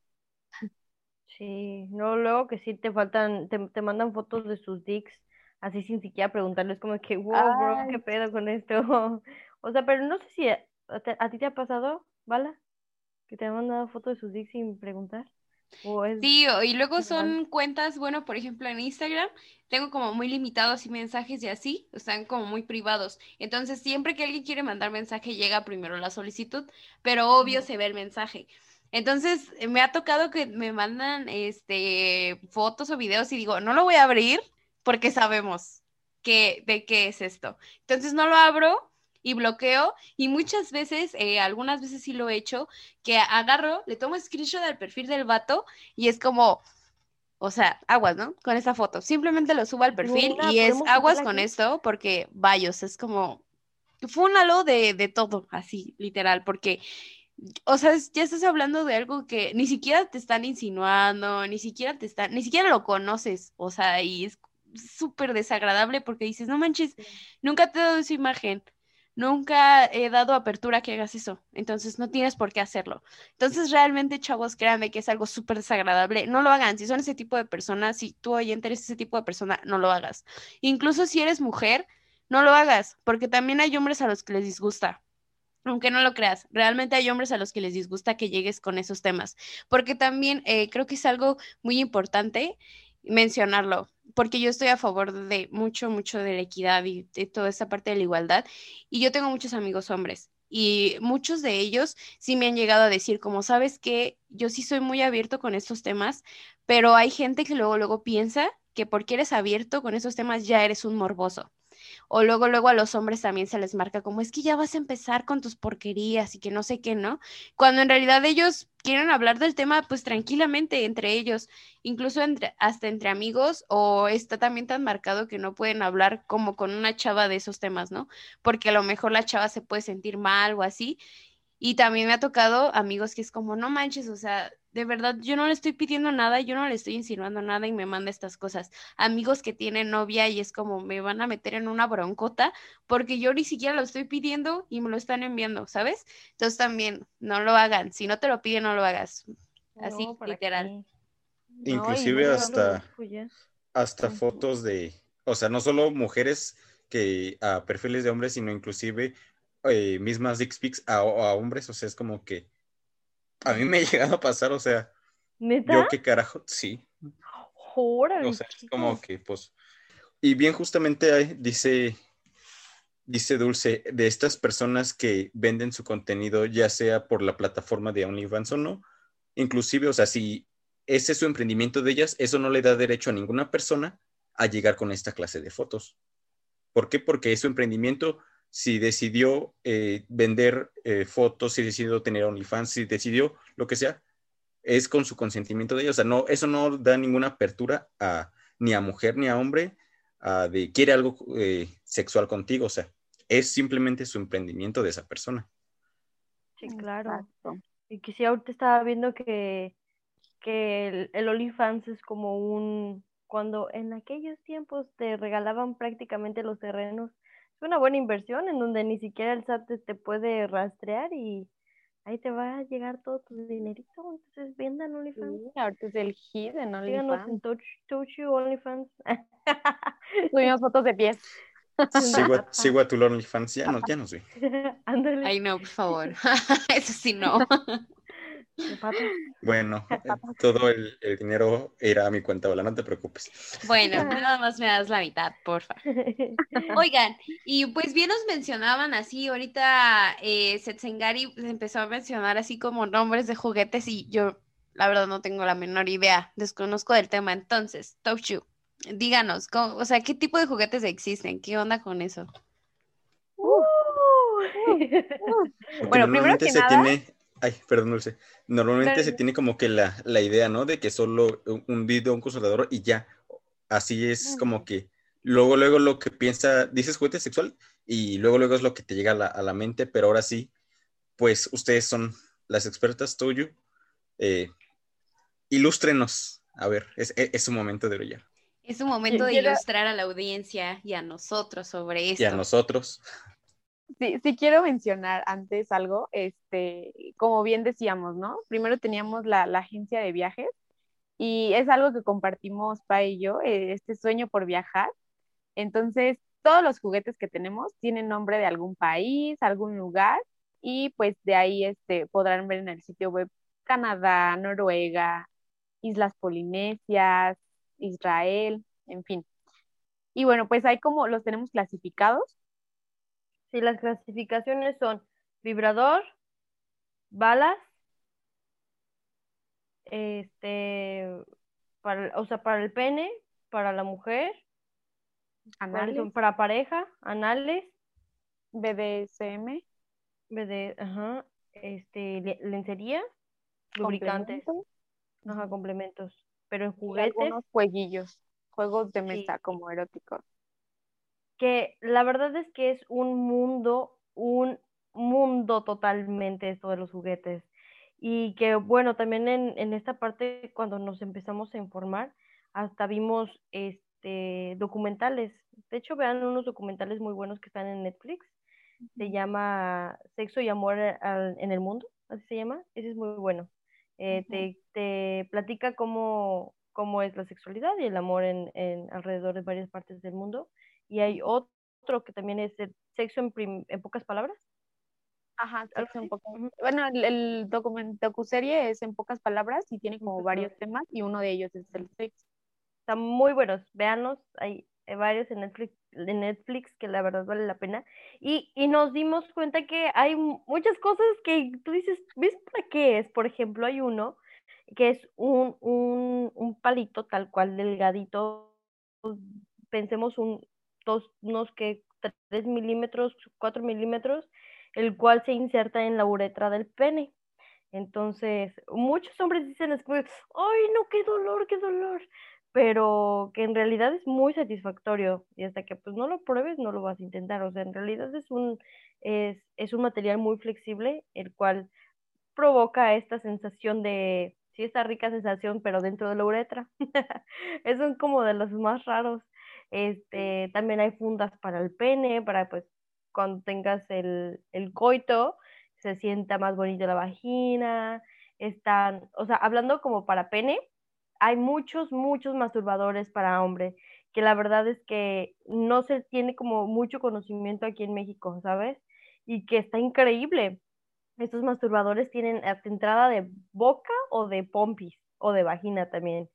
Speaker 4: Sí, no, luego que sí te faltan, te, te mandan fotos de sus dicks, así sin siquiera preguntarles, como que, wow, bro, ¿qué pedo con esto? O sea, pero no sé si a, a ti te ha pasado, ¿Bala? Que te han mandado fotos de sus dicks sin preguntar. O es
Speaker 1: Sí, y luego son cuentas, bueno, por ejemplo, en Instagram tengo como muy limitados y mensajes y así, están como muy privados. Entonces, siempre que alguien quiere mandar mensaje, llega primero la solicitud, pero obvio se ve el mensaje. Entonces, eh, me ha tocado que me mandan este fotos o videos y digo, no lo voy a abrir porque sabemos que de qué es esto. Entonces, no lo abro y bloqueo y muchas veces, eh, algunas veces sí lo he hecho, que agarro, le tomo screenshot del perfil del vato y es como, o sea, aguas, ¿no? Con esa foto. Simplemente lo subo al perfil y es
Speaker 4: ¿podemos
Speaker 1: aguas con
Speaker 4: aquí?
Speaker 1: esto porque, vayos, es como, fúnalo de, de todo, así, literal, porque, o sea, ya estás hablando de algo que ni siquiera te están insinuando, ni siquiera te están, ni siquiera lo conoces, o sea, y es súper desagradable porque dices, no manches, nunca te he dado esa imagen. Nunca he dado apertura a que hagas eso, entonces no tienes por qué hacerlo. Entonces, realmente, chavos, créanme que es algo súper desagradable. No lo hagan. Si son ese tipo de personas, si tú oyente eres ese tipo de persona, no lo hagas. Incluso si eres mujer, no lo hagas, porque también hay hombres a los que les disgusta. Aunque no lo creas, realmente hay hombres a los que les disgusta que llegues con esos temas, porque también eh, creo que es algo muy importante mencionarlo, porque yo estoy a favor de mucho, mucho de la equidad y de toda esa parte de la igualdad, y yo tengo muchos amigos hombres, y muchos de ellos sí me han llegado a decir, como sabes que yo sí soy muy abierto con estos temas, pero hay gente que luego, luego piensa que porque eres abierto con esos temas ya eres un morboso. O luego, luego a los hombres también se les marca como es que ya vas a empezar con tus porquerías y que no sé qué, ¿no? Cuando en realidad ellos quieren hablar del tema pues tranquilamente entre ellos, incluso entre, hasta entre amigos, o está también tan marcado que no pueden hablar como con una chava de esos temas, ¿no? Porque a lo mejor la chava se puede sentir mal o así. Y también me ha tocado amigos que es como, no manches, o sea, de verdad, yo no le estoy pidiendo nada, yo no le estoy insinuando nada y me manda estas cosas. Amigos que tienen novia y es como, me van a meter en una broncota porque yo ni siquiera lo estoy pidiendo y me lo están enviando, ¿sabes? Entonces también, no lo hagan. Si no te lo piden, no lo hagas. Así,
Speaker 4: No, ¿para
Speaker 1: literal.
Speaker 4: qué?
Speaker 2: Inclusive hasta, hasta fotos de, o sea, no solo mujeres que a perfiles de hombres, sino inclusive eh, mismas dick pics a, a hombres, o sea, es como que a mí me ha llegado a pasar, o sea,
Speaker 4: ¿Neta?
Speaker 2: yo qué carajo, sí,
Speaker 4: Órale,
Speaker 2: o sea, es como que, pues, y bien justamente dice, dice Dulce, de estas personas que venden su contenido, ya sea por la plataforma de OnlyFans o no, inclusive, o sea, si ese es su emprendimiento de ellas, eso no le da derecho a ninguna persona a llegar con esta clase de fotos. ¿Por qué? Porque es su emprendimiento. Si decidió eh, vender eh, fotos, si decidió tener OnlyFans, si decidió lo que sea, es con su consentimiento de ellos. O sea, no, eso no da ninguna apertura a, ni a mujer ni a hombre a de quiere algo eh, sexual contigo. O sea, es simplemente su emprendimiento de esa persona.
Speaker 4: Sí, claro.
Speaker 3: Exacto.
Speaker 4: Y que sí, ahorita estaba viendo que, que el, el OnlyFans es como un, cuando en aquellos tiempos te regalaban prácticamente los terrenos. Es una buena inversión en donde ni siquiera el SAT te puede rastrear y ahí te va a llegar todo tu dinerito. Entonces vendan OnlyFans.
Speaker 3: Sí, ahorita es el hit en
Speaker 4: Síganos
Speaker 3: OnlyFans.
Speaker 4: en Touch, Touch You OnlyFans.
Speaker 3: Subimos fotos de pies.
Speaker 2: Sigo a, sigo a tu OnlyFans, ya no, ya no sé.
Speaker 4: Ándale.
Speaker 1: Ay, no, por favor. Eso sí, no.
Speaker 2: Bueno, todo el, el dinero irá a mi cuenta, Ola, no te preocupes.
Speaker 1: Bueno, nada más me das la mitad, porfa. Oigan, y pues bien nos mencionaban así, ahorita eh, Setsengari empezó a mencionar así como nombres de juguetes y yo la verdad no tengo la menor idea, desconozco del tema, entonces, Touchu, díganos, ¿cómo- o sea, ¿qué tipo de juguetes existen? ¿Qué onda con eso?
Speaker 2: Porque
Speaker 3: Bueno, primero que
Speaker 2: se
Speaker 3: nada-
Speaker 2: tiene, ay, perdón, Dulce. Normalmente
Speaker 3: Claro.
Speaker 2: se tiene como que la, la idea, ¿no? De que solo un- video, un consolador y ya. Así es como que luego, luego lo que piensa, dices juguete sexual y luego, luego es lo que te llega a la, a la mente, pero ahora sí, pues ustedes son las expertas, Toyu. Eh, ilústrenos. A ver, es, es, es un momento de brillar.
Speaker 1: Es un momento de ilustrar a la audiencia y a nosotros sobre esto.
Speaker 2: Y a nosotros.
Speaker 3: Sí, quiero mencionar antes algo, este, como bien decíamos, ¿no? Primero teníamos la, la agencia de viajes y es algo que compartimos Pa y yo, eh, este sueño por viajar. Entonces, todos los juguetes que tenemos tienen nombre de algún país, algún lugar y pues de ahí este, podrán ver en el sitio web Canadá, Noruega, Islas Polinesias, Israel, en fin. Y bueno, pues ahí como los tenemos clasificados.
Speaker 4: Sí, las clasificaciones son vibrador, balas, este, para, o sea, para el pene, para la mujer, para pareja, anales,
Speaker 3: BDSM,
Speaker 4: BD, ajá, este, le- lencería, lubricantes,
Speaker 3: complementos,
Speaker 4: ajá, complementos, pero en juguetes,
Speaker 3: algunos jueguillos, juegos de
Speaker 4: Sí.
Speaker 3: mesa como eróticos.
Speaker 4: Que la verdad es que es un mundo, un mundo totalmente esto de los juguetes. Y que bueno, también en, en esta parte, cuando nos empezamos a informar, hasta vimos este documentales. De hecho, vean unos documentales muy buenos que están en Netflix. Se llama Sexo y Amor al- en el Mundo, así se llama. Ese es muy bueno. Eh, te, te platica cómo, cómo es la sexualidad y el amor en, en alrededor de varias partes del mundo. Y hay otro que también es el sexo en, prim- en pocas palabras.
Speaker 3: Ajá, sexo en pocas-. Bueno, el, el docuserie es en pocas palabras y tiene como varios temas y uno de ellos es el sexo.
Speaker 4: Están muy buenos, véanlos, hay varios en Netflix, en Netflix que la verdad vale la pena. Y, y nos dimos cuenta que hay mu- muchas cosas que tú dices, ¿ves para qué es? Por ejemplo, hay uno que es un, un, un palito tal cual delgadito, pensemos un, dos, unos que tres milímetros, cuatro milímetros, el cual se inserta en la uretra del pene. Entonces, muchos hombres dicen después, ay, no, qué dolor, qué dolor, pero que en realidad es muy satisfactorio y hasta que pues no lo pruebes no lo vas a intentar, o sea, en realidad es un, es, es un material muy flexible, el cual provoca esta sensación de, sí, esta rica sensación, pero dentro de la uretra. Es como de los más raros. Este, también hay fundas para el pene, para pues cuando tengas el, el coito, se sienta más bonita la vagina, están, o sea, hablando como para pene, hay muchos, muchos masturbadores para hombre, que la verdad es que no se tiene como mucho conocimiento aquí en México, ¿sabes? Y que está increíble. Estos masturbadores tienen entrada de boca o de pompis o de vagina también.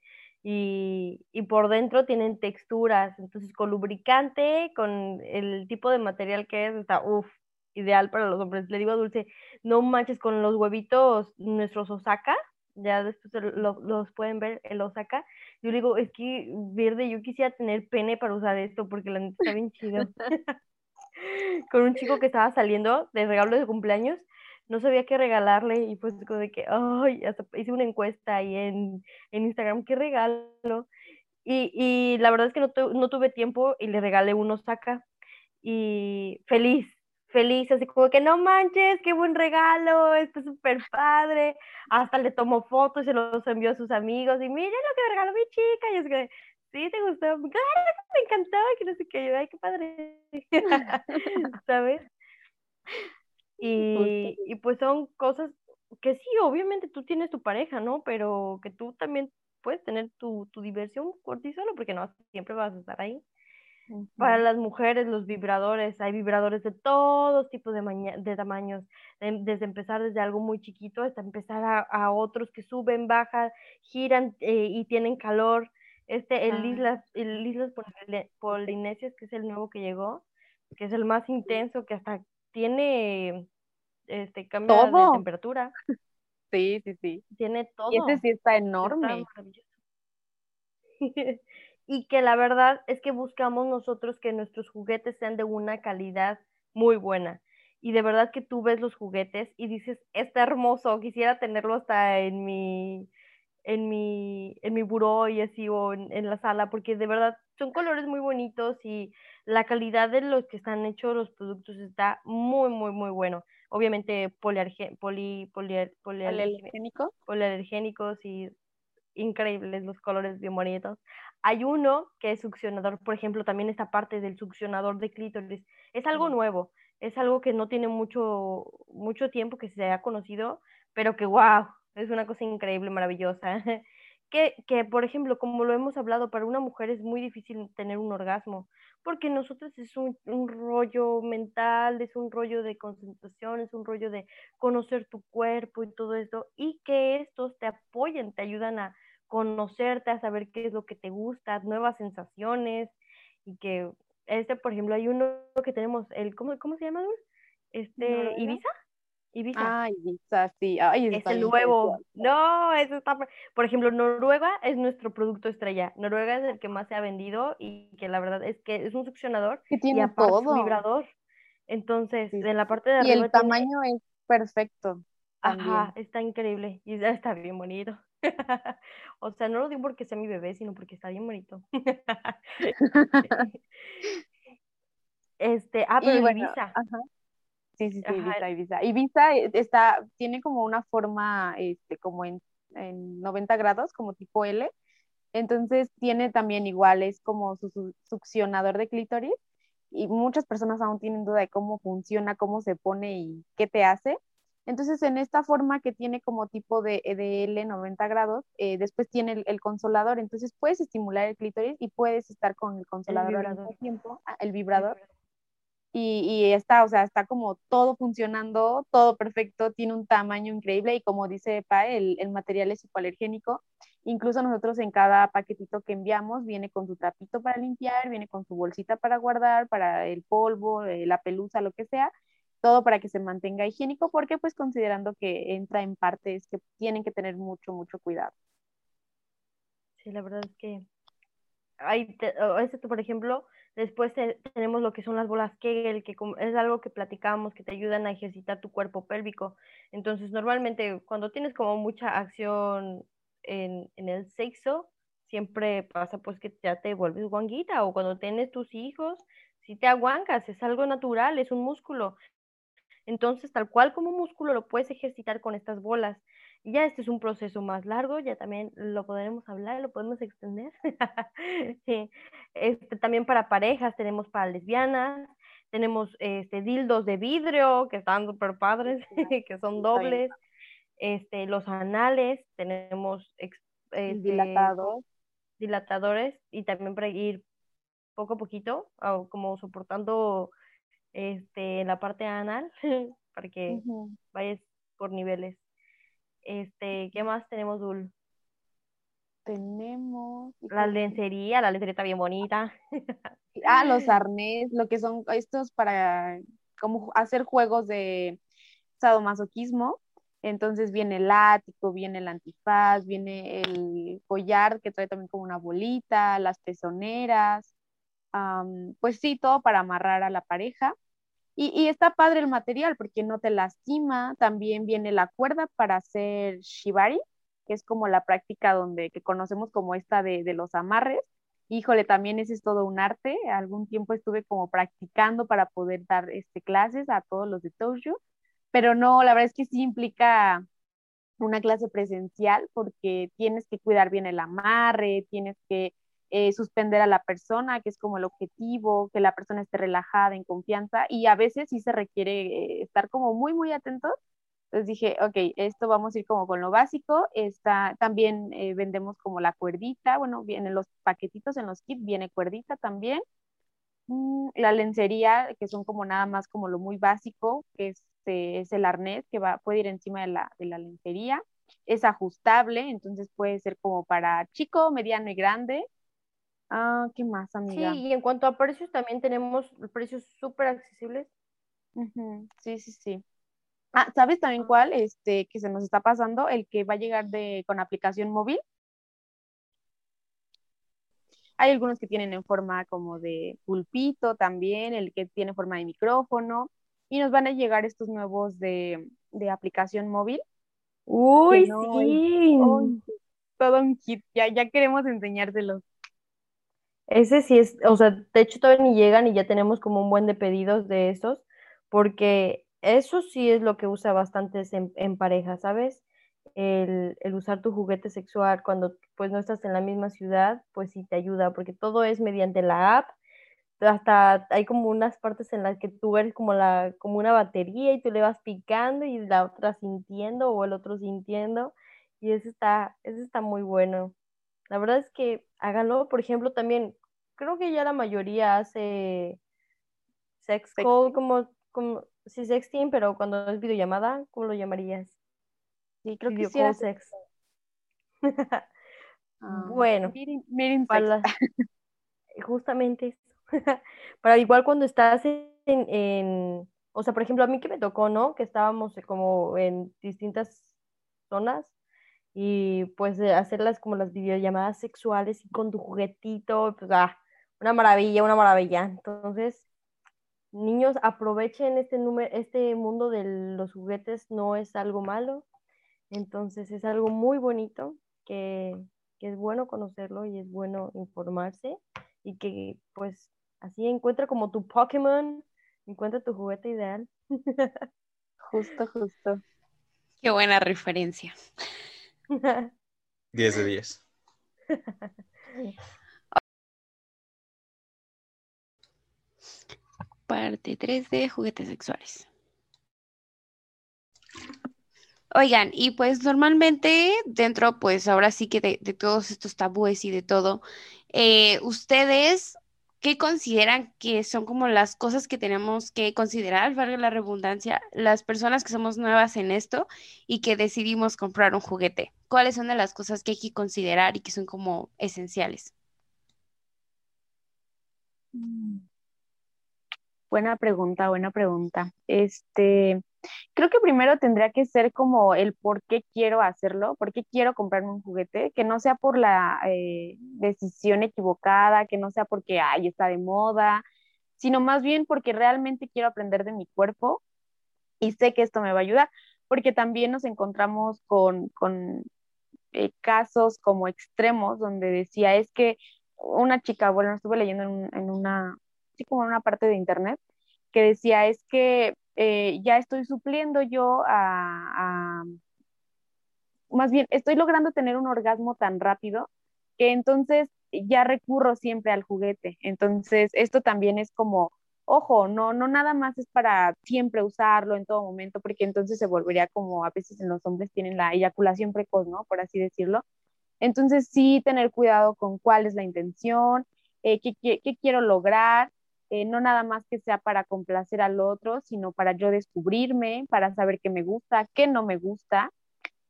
Speaker 4: Y, y por dentro tienen texturas, entonces con lubricante, con el tipo de material que es, está, uff, ideal para los hombres. Le digo a Dulce, no manches con los huevitos, nuestros Osaka, ya después lo, los pueden ver el Osaka. Yo le digo, es que verde, yo quisiera tener pene para usar esto porque la neta está bien chido. con un chico que estaba saliendo de regalo de cumpleaños, no sabía qué regalarle y pues como de que, ay, hasta hice una encuesta ahí en, en Instagram, ¿qué regalo? Y, y la verdad es que no, tu, no tuve tiempo y le regalé un Osaka y feliz, feliz, así como que no manches, qué buen regalo, está súper padre, hasta le tomó fotos y se los envió a sus amigos y miren lo que me regaló mi chica, y es que Sí, te gustó. Claro, me encantaba que no sé qué. Ay, qué padre. ¿Sabes? Y, y pues son cosas que sí, obviamente tú tienes tu pareja, ¿no? Pero que tú también puedes tener tu, tu diversión por ti solo, porque no siempre vas a estar ahí. Para las mujeres, los vibradores, hay vibradores de todos tipos de, de tamaños, desde empezar desde algo muy chiquito hasta empezar a, a otros que suben, bajan, giran eh, y tienen calor. Este, el, Islas, el Islas Polinesias, que es el nuevo que llegó, que es el más intenso, que hasta tiene este cambio de temperatura.
Speaker 3: Sí, sí, sí.
Speaker 4: Tiene todo.
Speaker 3: Y ese sí está enorme.
Speaker 4: y que la verdad es que buscamos nosotros que nuestros juguetes sean de una calidad muy buena. Y de verdad que tú ves los juguetes y dices, está hermoso, quisiera tenerlo hasta en mi, en mi, en mi buró y así, o en, en, la sala, porque de verdad son colores muy bonitos y la calidad de los que están hechos los productos está muy, muy, muy bueno. Obviamente poliarge, poli, poli, poli, polialergénicos y increíbles los colores bien bonitos. Hay uno que es succionador, por ejemplo, también esta parte del succionador de clítoris. Es algo nuevo, es algo que no tiene mucho, mucho tiempo que se ha conocido, pero que wow, es una cosa increíble, maravillosa. que, que, por ejemplo, como lo hemos hablado, para una mujer es muy difícil tener un orgasmo, porque nosotros es un, un rollo mental, es un rollo de concentración, es un rollo de conocer tu cuerpo y todo eso, y que estos te apoyen, te ayudan a conocerte, a saber qué es lo que te gusta, nuevas sensaciones y que este, por ejemplo, hay uno que tenemos, el ¿cómo, cómo se llama? Este, Ibiza.
Speaker 3: Ibiza. Ah, Ibiza, sí. Ay,
Speaker 4: es el nuevo. No, eso está. Por ejemplo, Noruega es nuestro producto estrella. Noruega es el que más se ha vendido y que la verdad es que es un succionador
Speaker 3: que tiene y todo.
Speaker 4: vibrador. Entonces, en la parte de
Speaker 3: arriba. Y el tamaño es perfecto.
Speaker 4: Ajá, está increíble y está bien bonito. o sea, no lo digo porque sea mi bebé, sino porque está bien bonito. este, ah, pero Ibiza.
Speaker 3: Sí, sí, sí, Ibiza, Ibiza. Ibiza eh, está, tiene como una forma, este, como en, en 90 grados, como tipo L. Entonces tiene también igual, es como su succionador de clítoris y muchas personas aún tienen duda de cómo funciona, cómo se pone y qué te hace. Entonces, en esta forma que tiene como tipo de, de L 90 grados, eh, después tiene el, consolador, entonces puedes estimular el clítoris y puedes estar con el consolador al mismo tiempo, ah, el vibrador. Y, y, está, o sea, está como todo funcionando, todo perfecto, tiene un tamaño increíble y como dice Pa, el, el material es hipoalergénico. Incluso nosotros en cada paquetito que enviamos viene con su trapito para limpiar, viene con su bolsita para guardar, para el polvo, eh, la pelusa, lo que sea todo para que se mantenga higiénico, porque pues considerando que entra en partes que tienen que tener mucho, mucho cuidado.
Speaker 4: Sí, la verdad es que hay, esto, por ejemplo, después tenemos lo que son las bolas Kegel, que es algo que platicamos, que te ayudan a ejercitar tu cuerpo pélvico. Entonces, normalmente cuando tienes como mucha acción en, en el sexo, siempre pasa pues que ya te vuelves guanguita o cuando tienes tus hijos, si te aguancas, es algo natural, es un músculo. Entonces, tal cual como músculo, lo puedes ejercitar con estas bolas. Ya este es un proceso más largo, ya también lo podremos hablar, lo podemos extender. este, también para parejas, tenemos para lesbianas, tenemos este, dildos de vidrio que están súper padres, que son dobles. Este, los anales, tenemos este,
Speaker 3: dilatados.
Speaker 4: dilatadores y también para ir poco a poquito, como soportando este, la parte anal, para que vayas por niveles. Este, ¿qué más tenemos, Dul?
Speaker 3: Tenemos...
Speaker 4: La lencería, la lencería está bien bonita.
Speaker 3: ah, los arnés, lo que son estos para como hacer juegos de sadomasoquismo. Entonces viene el ático, viene el antifaz, viene el collar que trae también como una bolita, las pezoneras, pues sí, todo para amarrar a la pareja. Y, está padre el material porque no te lastima. También viene la cuerda para hacer shibari, que es como la práctica donde que conocemos como esta de, los amarres. Híjole, también ese es todo un arte. Algún tiempo estuve como practicando para poder dar este, clases a todos los de Tojo, pero no, la verdad es que sí implica una clase presencial porque tienes que cuidar bien el amarre, tienes que eh, suspender a la persona, que es como el objetivo, que la persona esté relajada, en confianza, y a veces sí se requiere eh, estar como muy, muy atento. Entonces dije, ok, esto vamos a ir como con lo básico. Está, también eh, vendemos como la cuerdita, bueno, vienen los paquetitos en los kits, viene cuerdita también. Mm, la lencería, que son como nada más como lo muy básico, que es, es el arnés que va, puede ir encima de la, de la lencería. Es ajustable, entonces puede ser como para chico, mediano y grande Ah, ¿qué más, amiga?
Speaker 4: Sí, y en cuanto a precios, también tenemos precios súper accesibles.
Speaker 3: Sí, sí, sí. Ah, ¿sabes también cuál? Este, que se nos está pasando, el que va a llegar de, con aplicación móvil. Hay algunos que tienen en forma como de pulpito también, el que tiene forma de micrófono, y nos van a llegar estos nuevos de, de aplicación móvil.
Speaker 4: Uy, sí.
Speaker 3: todo un kit, ya, ya queremos enseñárselos.
Speaker 4: Ese sí es, o sea, de hecho todavía ni llegan y ya tenemos como un buen de pedidos de esos, porque eso sí es lo que usa bastante en, en pareja, ¿sabes? El, el, usar tu juguete sexual cuando pues no estás en la misma ciudad, pues sí te ayuda, porque todo es mediante la app, hasta hay como unas partes en las que tú eres como la, como una batería y tú le vas picando y la otra sintiendo o el otro sintiendo, y eso está, eso está muy bueno. La verdad es que háganlo. Por ejemplo, también creo que ya la mayoría hace sex call, como, como, sí, sexting, pero cuando es videollamada, ¿cómo lo llamarías?
Speaker 3: Sí, creo que sí sex.
Speaker 4: Ah, bueno,
Speaker 3: miren,
Speaker 4: justamente eso. para igual cuando estás en, en, o sea, por ejemplo, a mí que me tocó, ¿no? Que estábamos como en distintas zonas y pues hacerlas como las videollamadas sexuales y con tu juguetito, pues ah, una maravilla, una maravilla. Entonces, niños, aprovechen este número, este mundo de los juguetes, no es algo malo, entonces es algo muy bonito que, que es bueno conocerlo y es bueno informarse y que pues así encuentra como tu Pokémon, encuentra tu juguete ideal.
Speaker 3: Justo, justo.
Speaker 1: Qué buena referencia.
Speaker 2: 10 de 10.
Speaker 1: Parte 3 de juguetes sexuales. Oigan, y pues normalmente dentro, pues ahora sí que de, todos estos tabúes y de todo, eh, ustedes ¿qué consideran que son como las cosas que tenemos que considerar, valga la redundancia, las personas que somos nuevas en esto y que decidimos comprar un juguete? ¿Cuáles son de las cosas que hay que considerar y que son como esenciales?
Speaker 3: Mm. Buena pregunta, buena pregunta. Este, creo que primero tendría que ser como el por qué quiero hacerlo, por qué quiero comprarme un juguete, que no sea por la eh, decisión equivocada, que no sea porque, ay, está de moda, sino más bien porque realmente quiero aprender de mi cuerpo y sé que esto me va a ayudar, porque también nos encontramos con, con eh, casos como extremos donde decía, es que una chica, bueno, estuve leyendo en, en una, así como en una parte de internet, que decía, es que eh, ya estoy supliendo yo a, a, más bien, estoy logrando tener un orgasmo tan rápido que entonces ya recurro siempre al juguete. Entonces, esto también es como, ojo, no, no nada más es para siempre usarlo en todo momento, porque entonces se volvería como a veces en los hombres tienen la eyaculación precoz, ¿no? Por así decirlo. Entonces, sí tener cuidado con cuál es la intención, eh, qué, qué, quiero lograr, eh, no nada más que sea para complacer al otro, sino para yo descubrirme, para saber qué me gusta, qué no me gusta.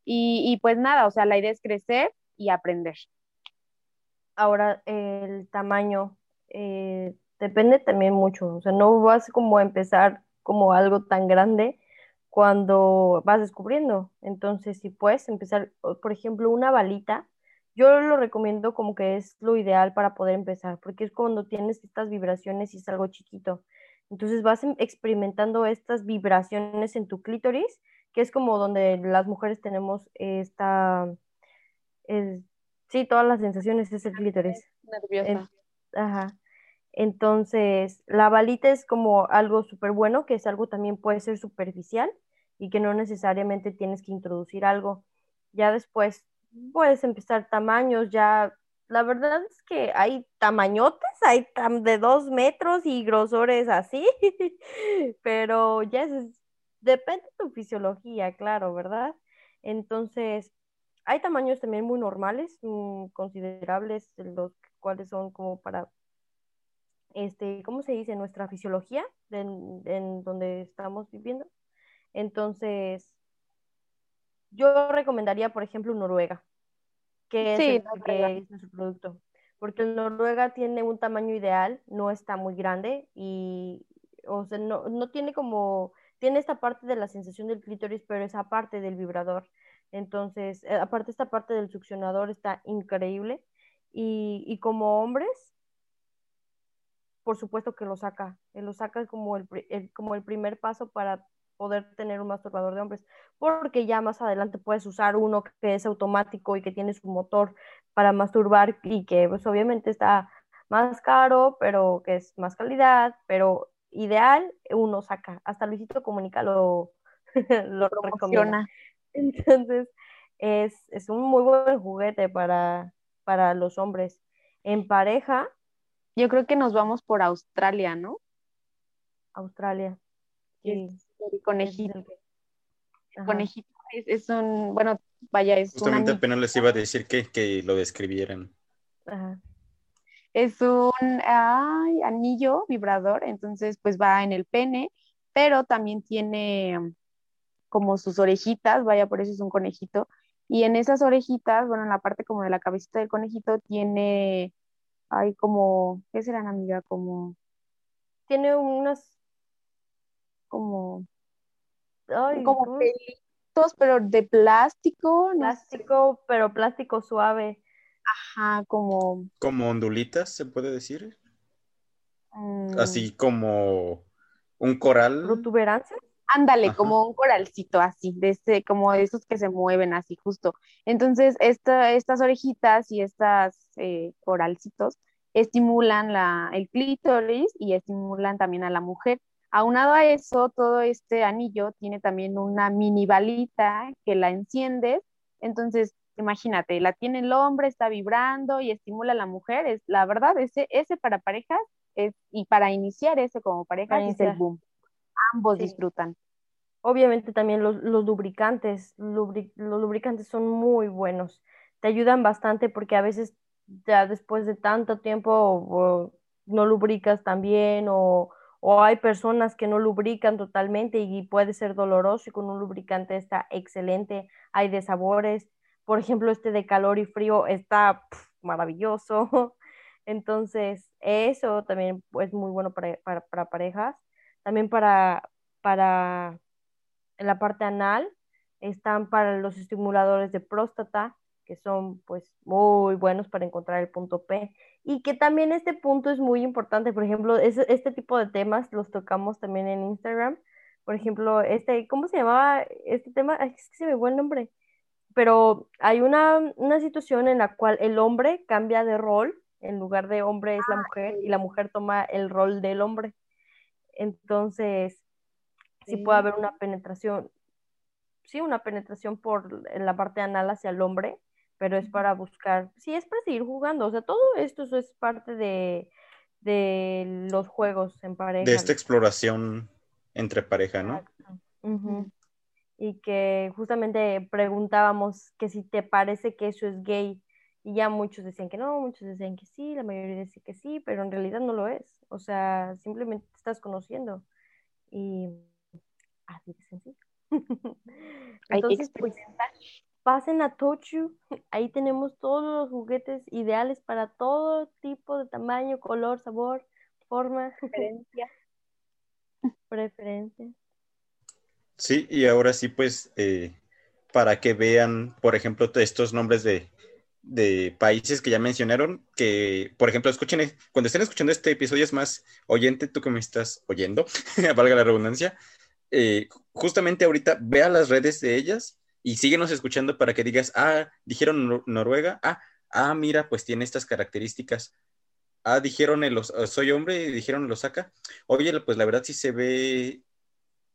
Speaker 3: Y, pues nada, o sea, la idea es crecer y aprender.
Speaker 4: Ahora, el tamaño eh, depende también mucho, o sea, no vas como a empezar como algo tan grande cuando vas descubriendo. Entonces, si puedes empezar, por ejemplo, una balita, yo lo recomiendo como que es lo ideal para poder empezar, porque es cuando tienes estas vibraciones y es algo chiquito. Entonces vas em, experimentando estas vibraciones en tu clítoris, que es como donde las mujeres tenemos esta, sí, todas las sensaciones es el clítoris.
Speaker 3: Nerviosa.
Speaker 4: ajá. Entonces, la balita es como algo súper bueno, que es algo también puede ser superficial y que no necesariamente tienes que introducir algo. Ya después puedes empezar tamaños, ya la verdad es que hay tamañotes, hay de dos metros y grosores así, pero ya es, depende de tu fisiología, claro, ¿verdad? Entonces, hay tamaños también muy normales, mm, considerables, los cuales son como para, este, ¿cómo se dice? Nuestra fisiología en donde estamos viviendo. Entonces, yo recomendaría, por ejemplo, Noruega que es, que es nuestro producto. Porque el Noruega tiene un tamaño ideal, no está muy grande y, o sea, no, no tiene como, tiene esta parte de la sensación del clítoris, pero esa parte del vibrador. Entonces, eh, aparte esta parte del succionador está increíble. Y, y como hombres, por supuesto que lo saca. Lo saca como el, como el primer paso para poder tener un masturbador de hombres, porque ya más adelante puedes usar uno que es automático y que tiene su motor para masturbar y que pues obviamente está más caro, pero que es más calidad, pero ideal, uno saca. Hasta Luisito Comunica lo, lo recomienda. Entonces, es, es, un muy buen juguete para, para los hombres. En pareja.
Speaker 3: Yo creo que nos vamos por Australia, ¿no?
Speaker 4: Australia. Sí
Speaker 3: el conejito. conejito es, un, bueno, vaya, es
Speaker 2: Justamente apenas les iba a decir que, que lo describieran.
Speaker 3: Es un anillo vibrador, entonces pues va en el pene, pero también tiene como sus orejitas, vaya, por eso es un conejito. Y en esas orejitas, bueno, en la parte como de la cabecita del conejito tiene, hay como, ¿qué serán, amiga? Como...
Speaker 4: Tiene unas,
Speaker 3: como, como pelitos, pero de plástico.
Speaker 4: Plástico, pero plástico suave.
Speaker 3: Ajá, como.
Speaker 2: Como ondulitas, se puede decir. Mm. Así como un coral.
Speaker 4: ¿Protuberancia?
Speaker 3: Ándale, como un coralcito así, de ese, como esos que se mueven así justo. Entonces, esta, estas orejitas y estas eh, coralcitos estimulan la, el clítoris y estimulan también a la mujer. Aunado a eso, todo este anillo tiene también una mini balita que la enciendes. Entonces, imagínate, la tiene el hombre, está vibrando y estimula a la mujer. Es, la verdad, ese, ese para parejas es, y para iniciar ese como pareja es el boom. Ambos disfrutan.
Speaker 4: Obviamente también los, lubricantes, los lubricantes son muy buenos. Te ayudan bastante porque a veces ya después de tanto tiempo no lubricas tan bien o o hay personas que no lubrican totalmente y puede ser doloroso y con un lubricante está excelente, hay de sabores, por ejemplo, este de calor y frío está maravilloso, entonces eso también es muy bueno para, para, parejas, también para, para la parte anal, están para los estimuladores de próstata, que son pues muy buenos para encontrar el punto P y que también este punto es muy importante, por ejemplo, este tipo de temas los tocamos también en Instagram, por ejemplo, este, ¿cómo se llamaba este tema? Es que se me fue el nombre, pero hay una, una situación en la cual el hombre cambia de rol, en lugar de hombre es la ah, mujer y la mujer toma el rol del hombre. Entonces, sí, puede haber una penetración, sí, una penetración por la parte anal hacia el hombre, pero es para buscar, sí, es para seguir jugando, o sea, todo esto es parte de, los juegos en pareja.
Speaker 2: De esta exploración entre pareja, ¿no?
Speaker 4: Y que justamente preguntábamos que si te parece que eso es gay, y ya muchos decían que no, muchos decían que sí, la mayoría decía que sí, pero en realidad no lo es, o sea, simplemente te estás conociendo y así de sencillo. Entonces, pues, pasen a Tochu, ahí tenemos todos los juguetes ideales para todo tipo de tamaño, color, sabor, forma, preferencia. Preferencia.
Speaker 2: Sí, y ahora sí, pues, eh, para que vean, por ejemplo, estos nombres de, países que ya mencionaron, que, por ejemplo, escuchen, eh, cuando estén escuchando este episodio es más oyente, tú que me estás oyendo, valga la redundancia, eh, justamente ahorita vea las redes de ellas y síguenos escuchando para que digas, ah, dijeron Noruega, ah, ah, mira, pues tiene estas características. Ah, dijeron el, soy hombre y dijeron lo saca. Oye, pues la verdad sí se ve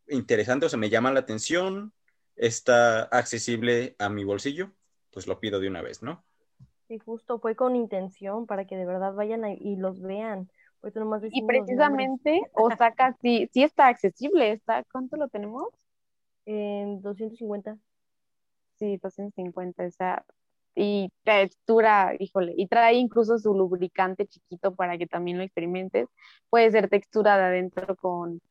Speaker 2: interesante, o sea, me llama la atención, está accesible a mi bolsillo, pues lo pido de una vez, ¿no?
Speaker 4: Sí, justo fue con intención para que de verdad vayan y los vean.
Speaker 3: y precisamente Osaka sí, sí está accesible, está, ¿cuánto lo tenemos?
Speaker 4: En 250.
Speaker 3: Sí, 250, o sea, y textura, híjole, y trae incluso su lubricante chiquito para que también lo experimentes. Puede ser textura de adentro con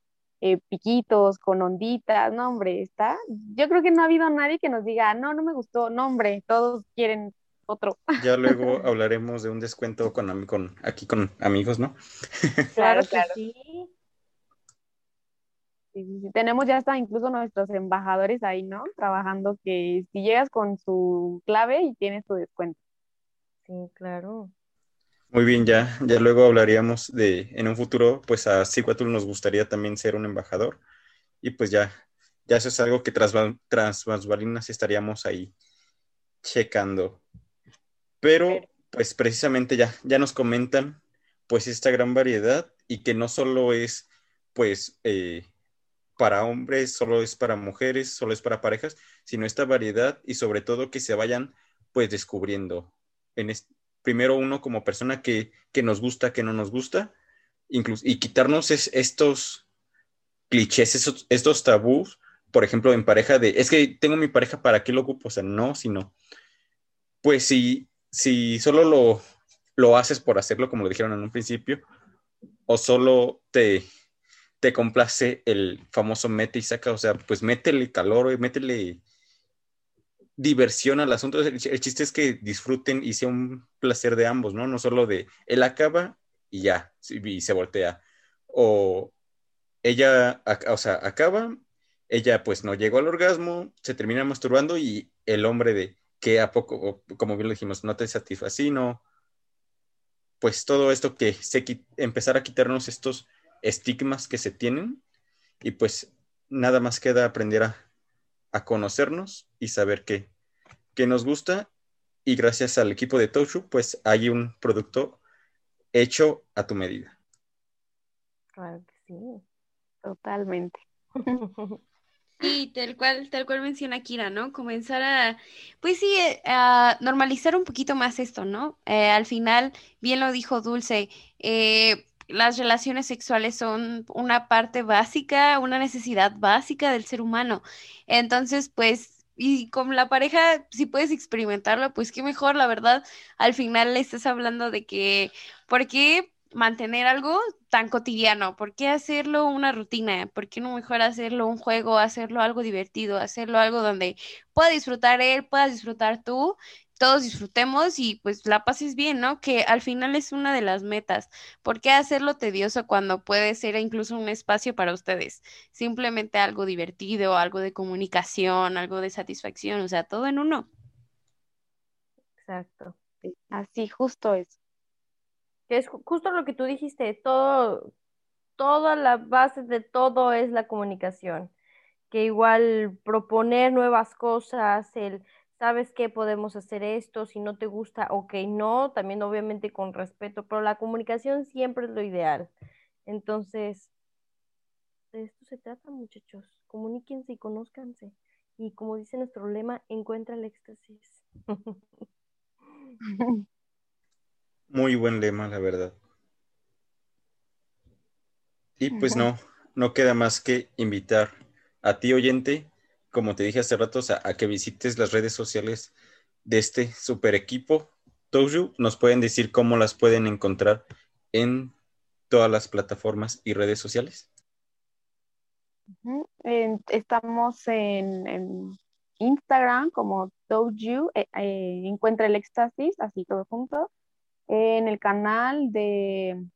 Speaker 3: eh, piquitos, con onditas, no hombre, está. Yo creo que no ha habido nadie que nos diga, no, no me gustó, no hombre, todos quieren otro.
Speaker 2: Ya luego hablaremos de un descuento con, con aquí con amigos, ¿no?
Speaker 3: Claro, claro. Sí. Tenemos ya hasta incluso nuestros embajadores ahí, ¿no? Trabajando que si llegas con su clave y tienes tu descuento.
Speaker 4: Sí, claro.
Speaker 2: Muy bien, ya, ya luego hablaríamos de, en un futuro, pues a Siguatul nos gustaría también ser un embajador y pues ya, ya eso es algo que tras, tras balinas estaríamos ahí checando. Pero, pues precisamente ya, ya nos comentan, pues esta gran variedad y que no solo es, pues, eh, para hombres, solo es para mujeres, solo es para parejas, sino esta variedad y sobre todo que se vayan, pues, descubriendo. En primero uno como persona que, que, nos gusta, que no nos gusta, incluso, y quitarnos estos clichés, estos tabús, por ejemplo, en pareja de, es que tengo mi pareja, ¿para qué lo ocupo? O sea, no, sino, pues si si solo lo, lo haces por hacerlo, como lo dijeron en un principio, o solo te, te complace el famoso mete y saca, o sea, pues métele calor, métele diversión al asunto. El, chiste es que disfruten y sea un placer de ambos, ¿no? No solo de él acaba y ya, y se voltea. O ella, o sea, acaba, ella pues no llegó al orgasmo, se termina masturbando y el hombre de, que a poco, como bien lo dijimos, no te satisface, no, pues todo esto que empezar a quitarnos estos estigmas que se tienen y pues nada más queda aprender a, conocernos y saber qué, nos gusta y gracias al equipo de Toshu pues hay un producto hecho a tu medida.
Speaker 4: Claro que sí,
Speaker 3: totalmente.
Speaker 1: Sí, tal cual, tal cual menciona Kira, ¿no? Comenzar a, pues sí, eh, a normalizar un poquito más esto, ¿no? Eh, al final, bien lo dijo Dulce, eh, las relaciones sexuales son una parte básica, una necesidad básica del ser humano. Entonces, pues, y con la pareja, si puedes experimentarlo, pues qué mejor, la verdad. Al final le estás hablando de que, ¿por qué? mantener algo tan cotidiano? ¿Por qué hacerlo una rutina? ¿Por qué no mejor hacerlo un juego, hacerlo algo divertido, hacerlo algo donde pueda disfrutar él, puedas disfrutar tú, todos disfrutemos y pues la pases bien, ¿no? Que al final es una de las metas. ¿Por qué hacerlo tedioso cuando puede ser incluso un espacio para ustedes? Simplemente algo divertido, algo de comunicación, algo de satisfacción, o sea, todo en uno.
Speaker 4: Exacto.
Speaker 3: Así, justo es
Speaker 4: que es justo lo que tú dijiste, todo, toda la base de todo es la comunicación, que igual proponer nuevas cosas, el, ¿sabes qué? Podemos hacer esto, si no te gusta, ok, no, también obviamente con respeto, pero la comunicación siempre es lo ideal. Entonces, de esto se trata, muchachos, comuníquense y conózcanse. Y como dice nuestro lema, encuentra el éxtasis.
Speaker 2: Muy buen lema, la verdad. Y pues no, no queda más que invitar a ti, oyente, como te dije hace rato, a, que visites las redes sociales de este super equipo. Toju, nos pueden decir cómo las pueden encontrar en todas las plataformas y redes sociales.
Speaker 3: estamos en, Instagram como Toju, eh, eh, encuentra el éxtasis, así todo junto. En el canal de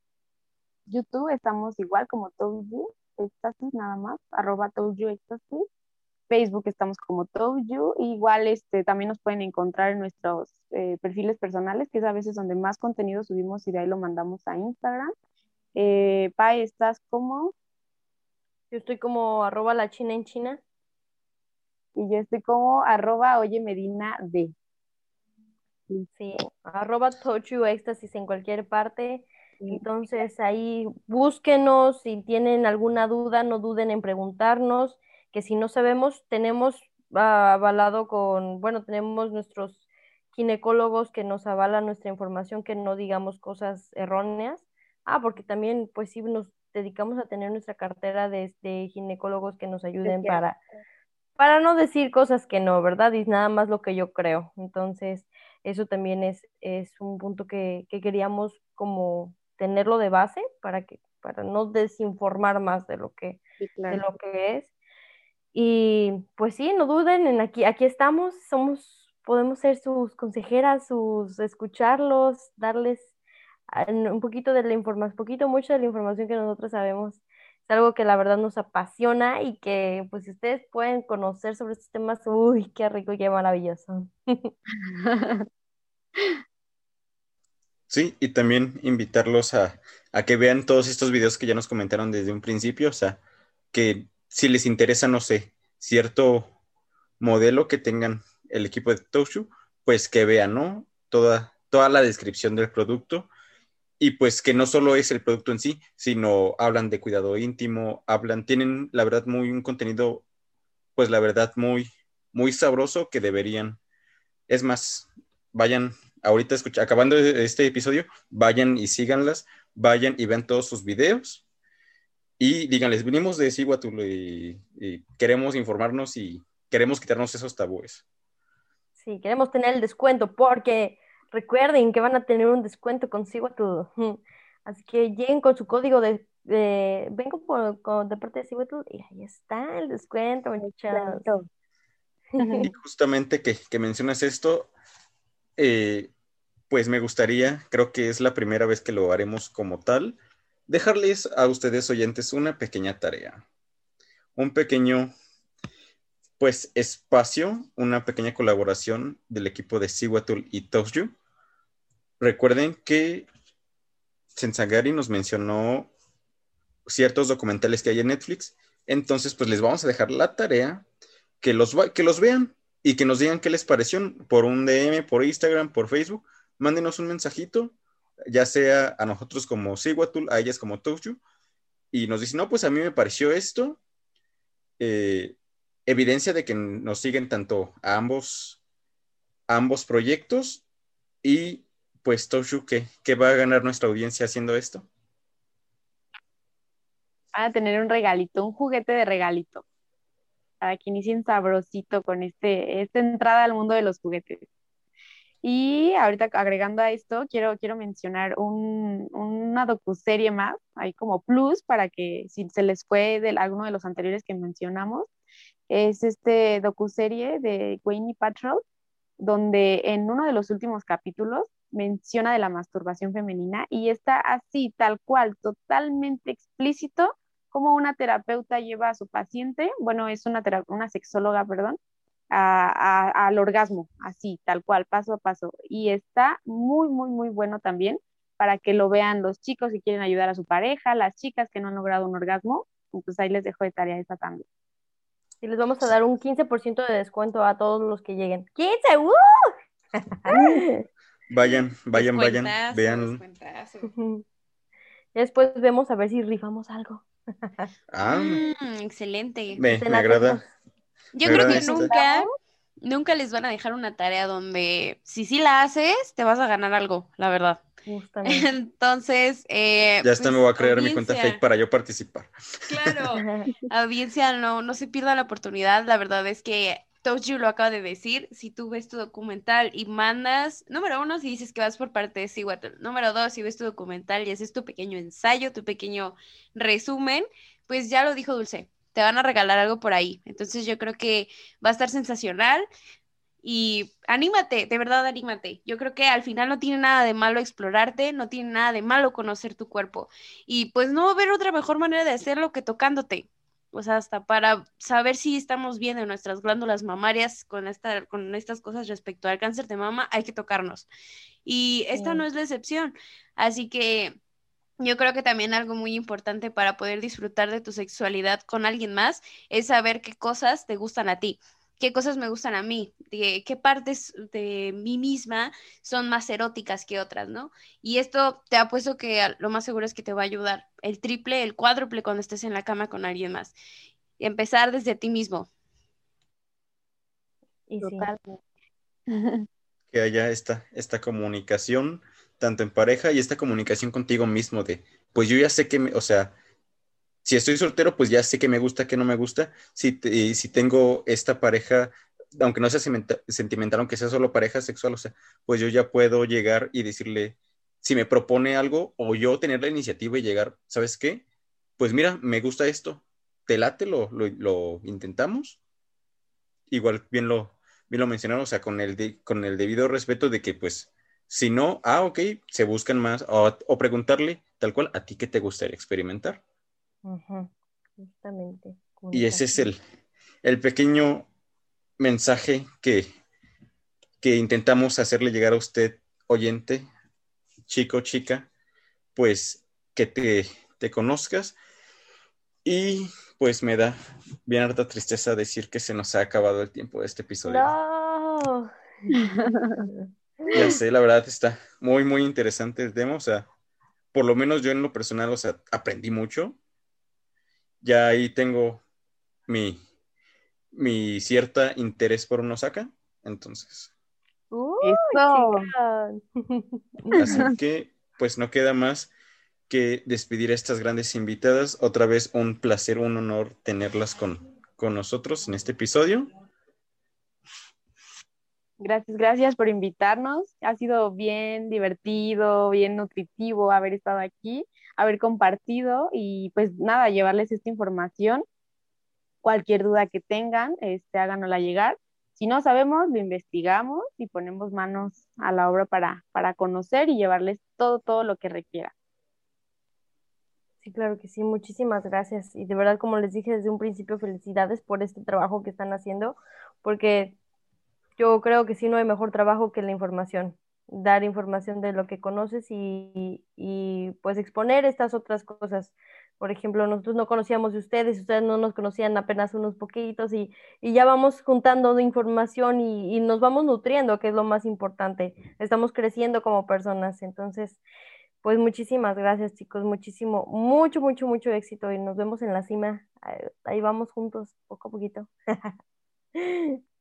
Speaker 3: YouTube estamos igual como Touju Éxtasis, nada más, arroba Touju Éxtasis. Facebook estamos como Touju. Igual este, también nos pueden encontrar en nuestros eh, perfiles personales, que es a veces donde más contenido subimos y de ahí lo mandamos a Instagram. Eh, Pai, ¿estás como?
Speaker 4: Yo estoy como arroba la china en China.
Speaker 3: Y yo estoy como arroba oye Medina D.
Speaker 4: Sí, arroba Tochu Éxtasis en cualquier parte. Entonces ahí búsquenos, si tienen alguna duda, no duden en preguntarnos, que si no sabemos, tenemos avalado con, bueno, tenemos nuestros ginecólogos que nos avalan nuestra información, que no digamos cosas erróneas. Ah, porque también, pues sí, nos dedicamos a tener nuestra cartera de, ginecólogos que nos ayuden para, para no decir cosas que no, ¿verdad? Y nada más lo que yo creo. Entonces, eso también es, es un punto que, que queríamos como tenerlo de base para que para no desinformar más de lo que, de lo que es. Y pues sí, no duden en aquí, aquí estamos, somos, podemos ser sus consejeras, sus escucharlos, darles ah, un poquito de la información, poquito, mucho de la información que nosotros sabemos. Es algo que la verdad nos apasiona y que pues si ustedes pueden conocer sobre estos temas, uy, qué rico y qué maravilloso.
Speaker 2: Sí, y también invitarlos a, a que vean todos estos videos que ya nos comentaron desde un principio, o sea, que si les interesa, no sé, cierto modelo que tengan el equipo de Toshu, pues que vean, ¿no? Toda, toda la descripción del producto y pues que no solo es el producto en sí, sino hablan de cuidado íntimo, hablan, tienen la verdad muy un contenido, pues la verdad muy, muy sabroso que deberían. Es más, vayan ahorita escucha, acabando este episodio, vayan y síganlas, vayan y vean todos sus videos y díganles, venimos de Siguatul y, queremos informarnos y queremos quitarnos esos tabúes.
Speaker 4: Sí, queremos tener el descuento porque recuerden que van a tener un descuento con Siguatul. Así que lleguen con su código de, vengo por, de parte de Siguatul y ahí está el descuento, muchachos.
Speaker 2: Y justamente que, que mencionas esto, eh, pues me gustaría, creo que es la primera vez que lo haremos como tal, dejarles a ustedes oyentes una pequeña tarea, un pequeño, pues, espacio, una pequeña colaboración del equipo de Siwatul y Toshju. Recuerden que Sensagari nos mencionó ciertos documentales que hay en Netflix, entonces, pues les vamos a dejar la tarea que los, que los vean y que nos digan qué les pareció por un DM, por Instagram, por Facebook. Mándenos un mensajito ya sea a nosotros como Siguatul, a ellas como Toju, y nos dicen, no, pues a mí me pareció esto, eh, evidencia de que nos siguen tanto a ambos, ambos proyectos, y pues Toju, ¿qué, ¿qué va a ganar nuestra audiencia haciendo esto?
Speaker 3: A tener un regalito, un juguete de regalito, para que inicien sabrosito con este, esta entrada al mundo de los juguetes. Y ahorita agregando a esto, quiero, quiero mencionar un, una docuserie más, ahí como plus, para que si se les fue de alguno de los anteriores que mencionamos, es este docuserie de Wayne Patrol, donde en uno de los últimos capítulos menciona de la masturbación femenina y está así, tal cual, totalmente explícito, como una terapeuta lleva a su paciente, bueno, es una, una sexóloga, perdón, al orgasmo, así, tal cual, paso a paso. Y está muy, muy, muy bueno también para que lo vean los chicos que quieren ayudar a su pareja, las chicas que no han logrado un orgasmo, pues ahí les dejo de tarea esa también.
Speaker 4: Y les vamos a dar un 15% de descuento a todos los que lleguen. ¡15! ¡Uh!
Speaker 2: vayan, vayan, vayan, vean.
Speaker 4: Después vemos a ver si rifamos algo.
Speaker 1: ah, mm, excelente.
Speaker 2: Me, me agrada.
Speaker 1: Yo creo que nunca, nunca les van a dejar una tarea donde si sí la haces, te vas a ganar algo, la verdad. Entonces, eh,
Speaker 2: ya está, me voy a crear mi cuenta fake para yo participar.
Speaker 1: Claro, audiencia, no, no se pierda la oportunidad. La verdad es que Toju lo acaba de decir. Si tú ves tu documental y mandas, número uno, si dices que vas por parte de Seattle, número dos, si ves tu documental y haces tu pequeño ensayo, tu pequeño resumen, pues ya lo dijo Dulce te van a regalar algo por ahí. Entonces yo creo que va a estar sensacional y anímate, de verdad anímate. Yo creo que al final no tiene nada de malo explorarte, no tiene nada de malo conocer tu cuerpo y pues no va a haber otra mejor manera de hacerlo que tocándote. O sea, hasta para saber si estamos bien en nuestras glándulas mamarias con, esta, con estas cosas respecto al cáncer de mama, hay que tocarnos. Y esta no es la excepción. Así que yo creo que también algo muy importante para poder disfrutar de tu sexualidad con alguien más es saber qué cosas te gustan a ti, qué cosas me gustan a mí, de qué partes de mí misma son más eróticas que otras, ¿no? Y esto te apuesto que lo más seguro es que te va a ayudar el triple, el cuádruple cuando estés en la cama con alguien más. Empezar desde ti mismo.
Speaker 2: Y que haya esta, esta comunicación, tanto en pareja y esta comunicación contigo mismo de, pues yo ya sé que, o sea, si estoy soltero, pues ya sé que me gusta, que no me gusta. Si, si tengo esta pareja, aunque no sea sentimental, aunque sea solo pareja sexual, o sea, pues yo ya puedo llegar y decirle, si me propone algo, o yo tener la iniciativa y llegar, ¿sabes qué? Pues mira, me gusta esto, te late, lo, lo, intentamos. Igual bien lo, bien lo mencionaron, o sea, con el, con el debido respeto de que, pues, si no, ah, ok, se buscan más, o, o preguntarle tal cual, ¿a ti qué te gustaría experimentar?
Speaker 4: Justamente.
Speaker 2: Y ese es el, el pequeño mensaje que, que intentamos hacerle llegar a usted, oyente, chico, chica, pues que te, te conozcas. Y pues me da bien harta tristeza decir que se nos ha acabado el tiempo de este episodio.
Speaker 4: No.
Speaker 2: ya sé, la verdad está muy, muy interesante el tema. O sea, por lo menos yo en lo personal, o sea, aprendí mucho ya ahí tengo mi, mi cierta interés por un Osaka, entonces. Así que, pues no queda más que despedir a estas grandes invitadas. Otra vez un placer, un honor tenerlas con, con nosotros en este episodio.
Speaker 3: Gracias, gracias por invitarnos. Ha sido bien divertido, bien nutritivo haber estado aquí, haber compartido y pues nada, llevarles esta información. Cualquier duda que tengan, este, háganosla llegar. Si no sabemos, lo investigamos y ponemos manos a la obra para, para conocer y llevarles todo, todo lo que requiera.
Speaker 4: Sí, claro que sí, muchísimas gracias. Y de verdad, como les dije desde un principio, felicidades por este trabajo que están haciendo, porque yo creo que sí no hay mejor trabajo que la información, dar información de lo que conoces y, pues exponer estas otras cosas. Por ejemplo, nosotros no conocíamos de ustedes, ustedes no nos conocían apenas unos poquitos y, ya vamos juntando información y, y, nos vamos nutriendo, que es lo más importante. Estamos creciendo como personas. Entonces, pues muchísimas gracias chicos, muchísimo, mucho, mucho, mucho éxito y nos vemos en la cima. Ahí vamos juntos, poco a poquito.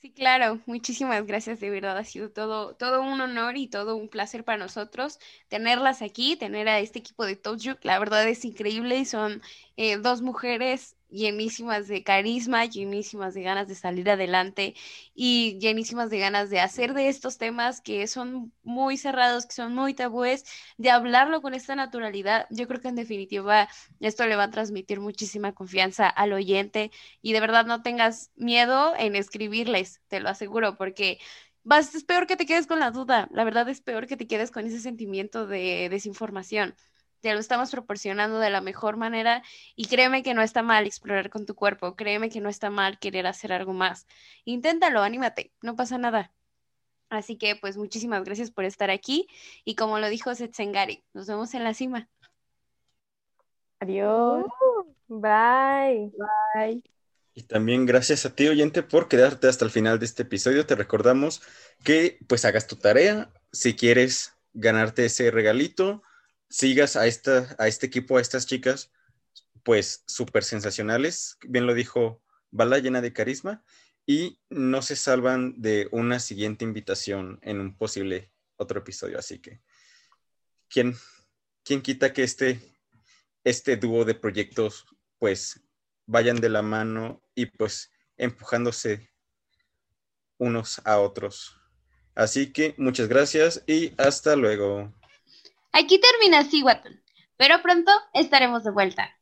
Speaker 1: Sí, claro, muchísimas gracias, de verdad, ha sido todo, todo un honor y todo un placer para nosotros tenerlas aquí, tener a este equipo de Tojuk, la verdad es increíble y son eh, dos mujeres llenísimas de carisma, llenísimas de ganas de salir adelante y llenísimas de ganas de hacer de estos temas que son muy cerrados, que son muy tabúes, de hablarlo con esta naturalidad. Yo creo que en definitiva esto le va a transmitir muchísima confianza al oyente y de verdad no tengas miedo en escribirles, te lo aseguro, porque vas, es peor que te quedes con la duda, la verdad es peor que te quedes con ese sentimiento de desinformación te lo estamos proporcionando de la mejor manera y créeme que no está mal explorar con tu cuerpo, créeme que no está mal querer hacer algo más. Inténtalo, anímate, no pasa nada. Así que pues muchísimas gracias por estar aquí y como lo dijo Setsengari, nos vemos en la cima.
Speaker 3: Adiós.
Speaker 4: bye.
Speaker 3: Bye.
Speaker 2: Y también gracias a ti, oyente, por quedarte hasta el final de este episodio. Te recordamos que pues hagas tu tarea. Si quieres ganarte ese regalito, sigas a, esta, a este equipo, a estas chicas, pues súper sensacionales, bien lo dijo Bala, llena de carisma, y no se salvan de una siguiente invitación en un posible otro episodio. Así que, ¿quién, quién quita que este, este dúo de proyectos, pues, vayan de la mano y pues empujándose unos a otros? Así que muchas gracias y hasta luego.
Speaker 1: Aquí termina Siguatón, pero pronto estaremos de vuelta.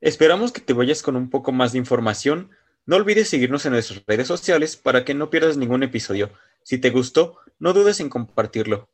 Speaker 2: Esperamos que te vayas con un poco más de información. No olvides seguirnos en nuestras redes sociales para que no pierdas ningún episodio. Si te gustó, no dudes en compartirlo.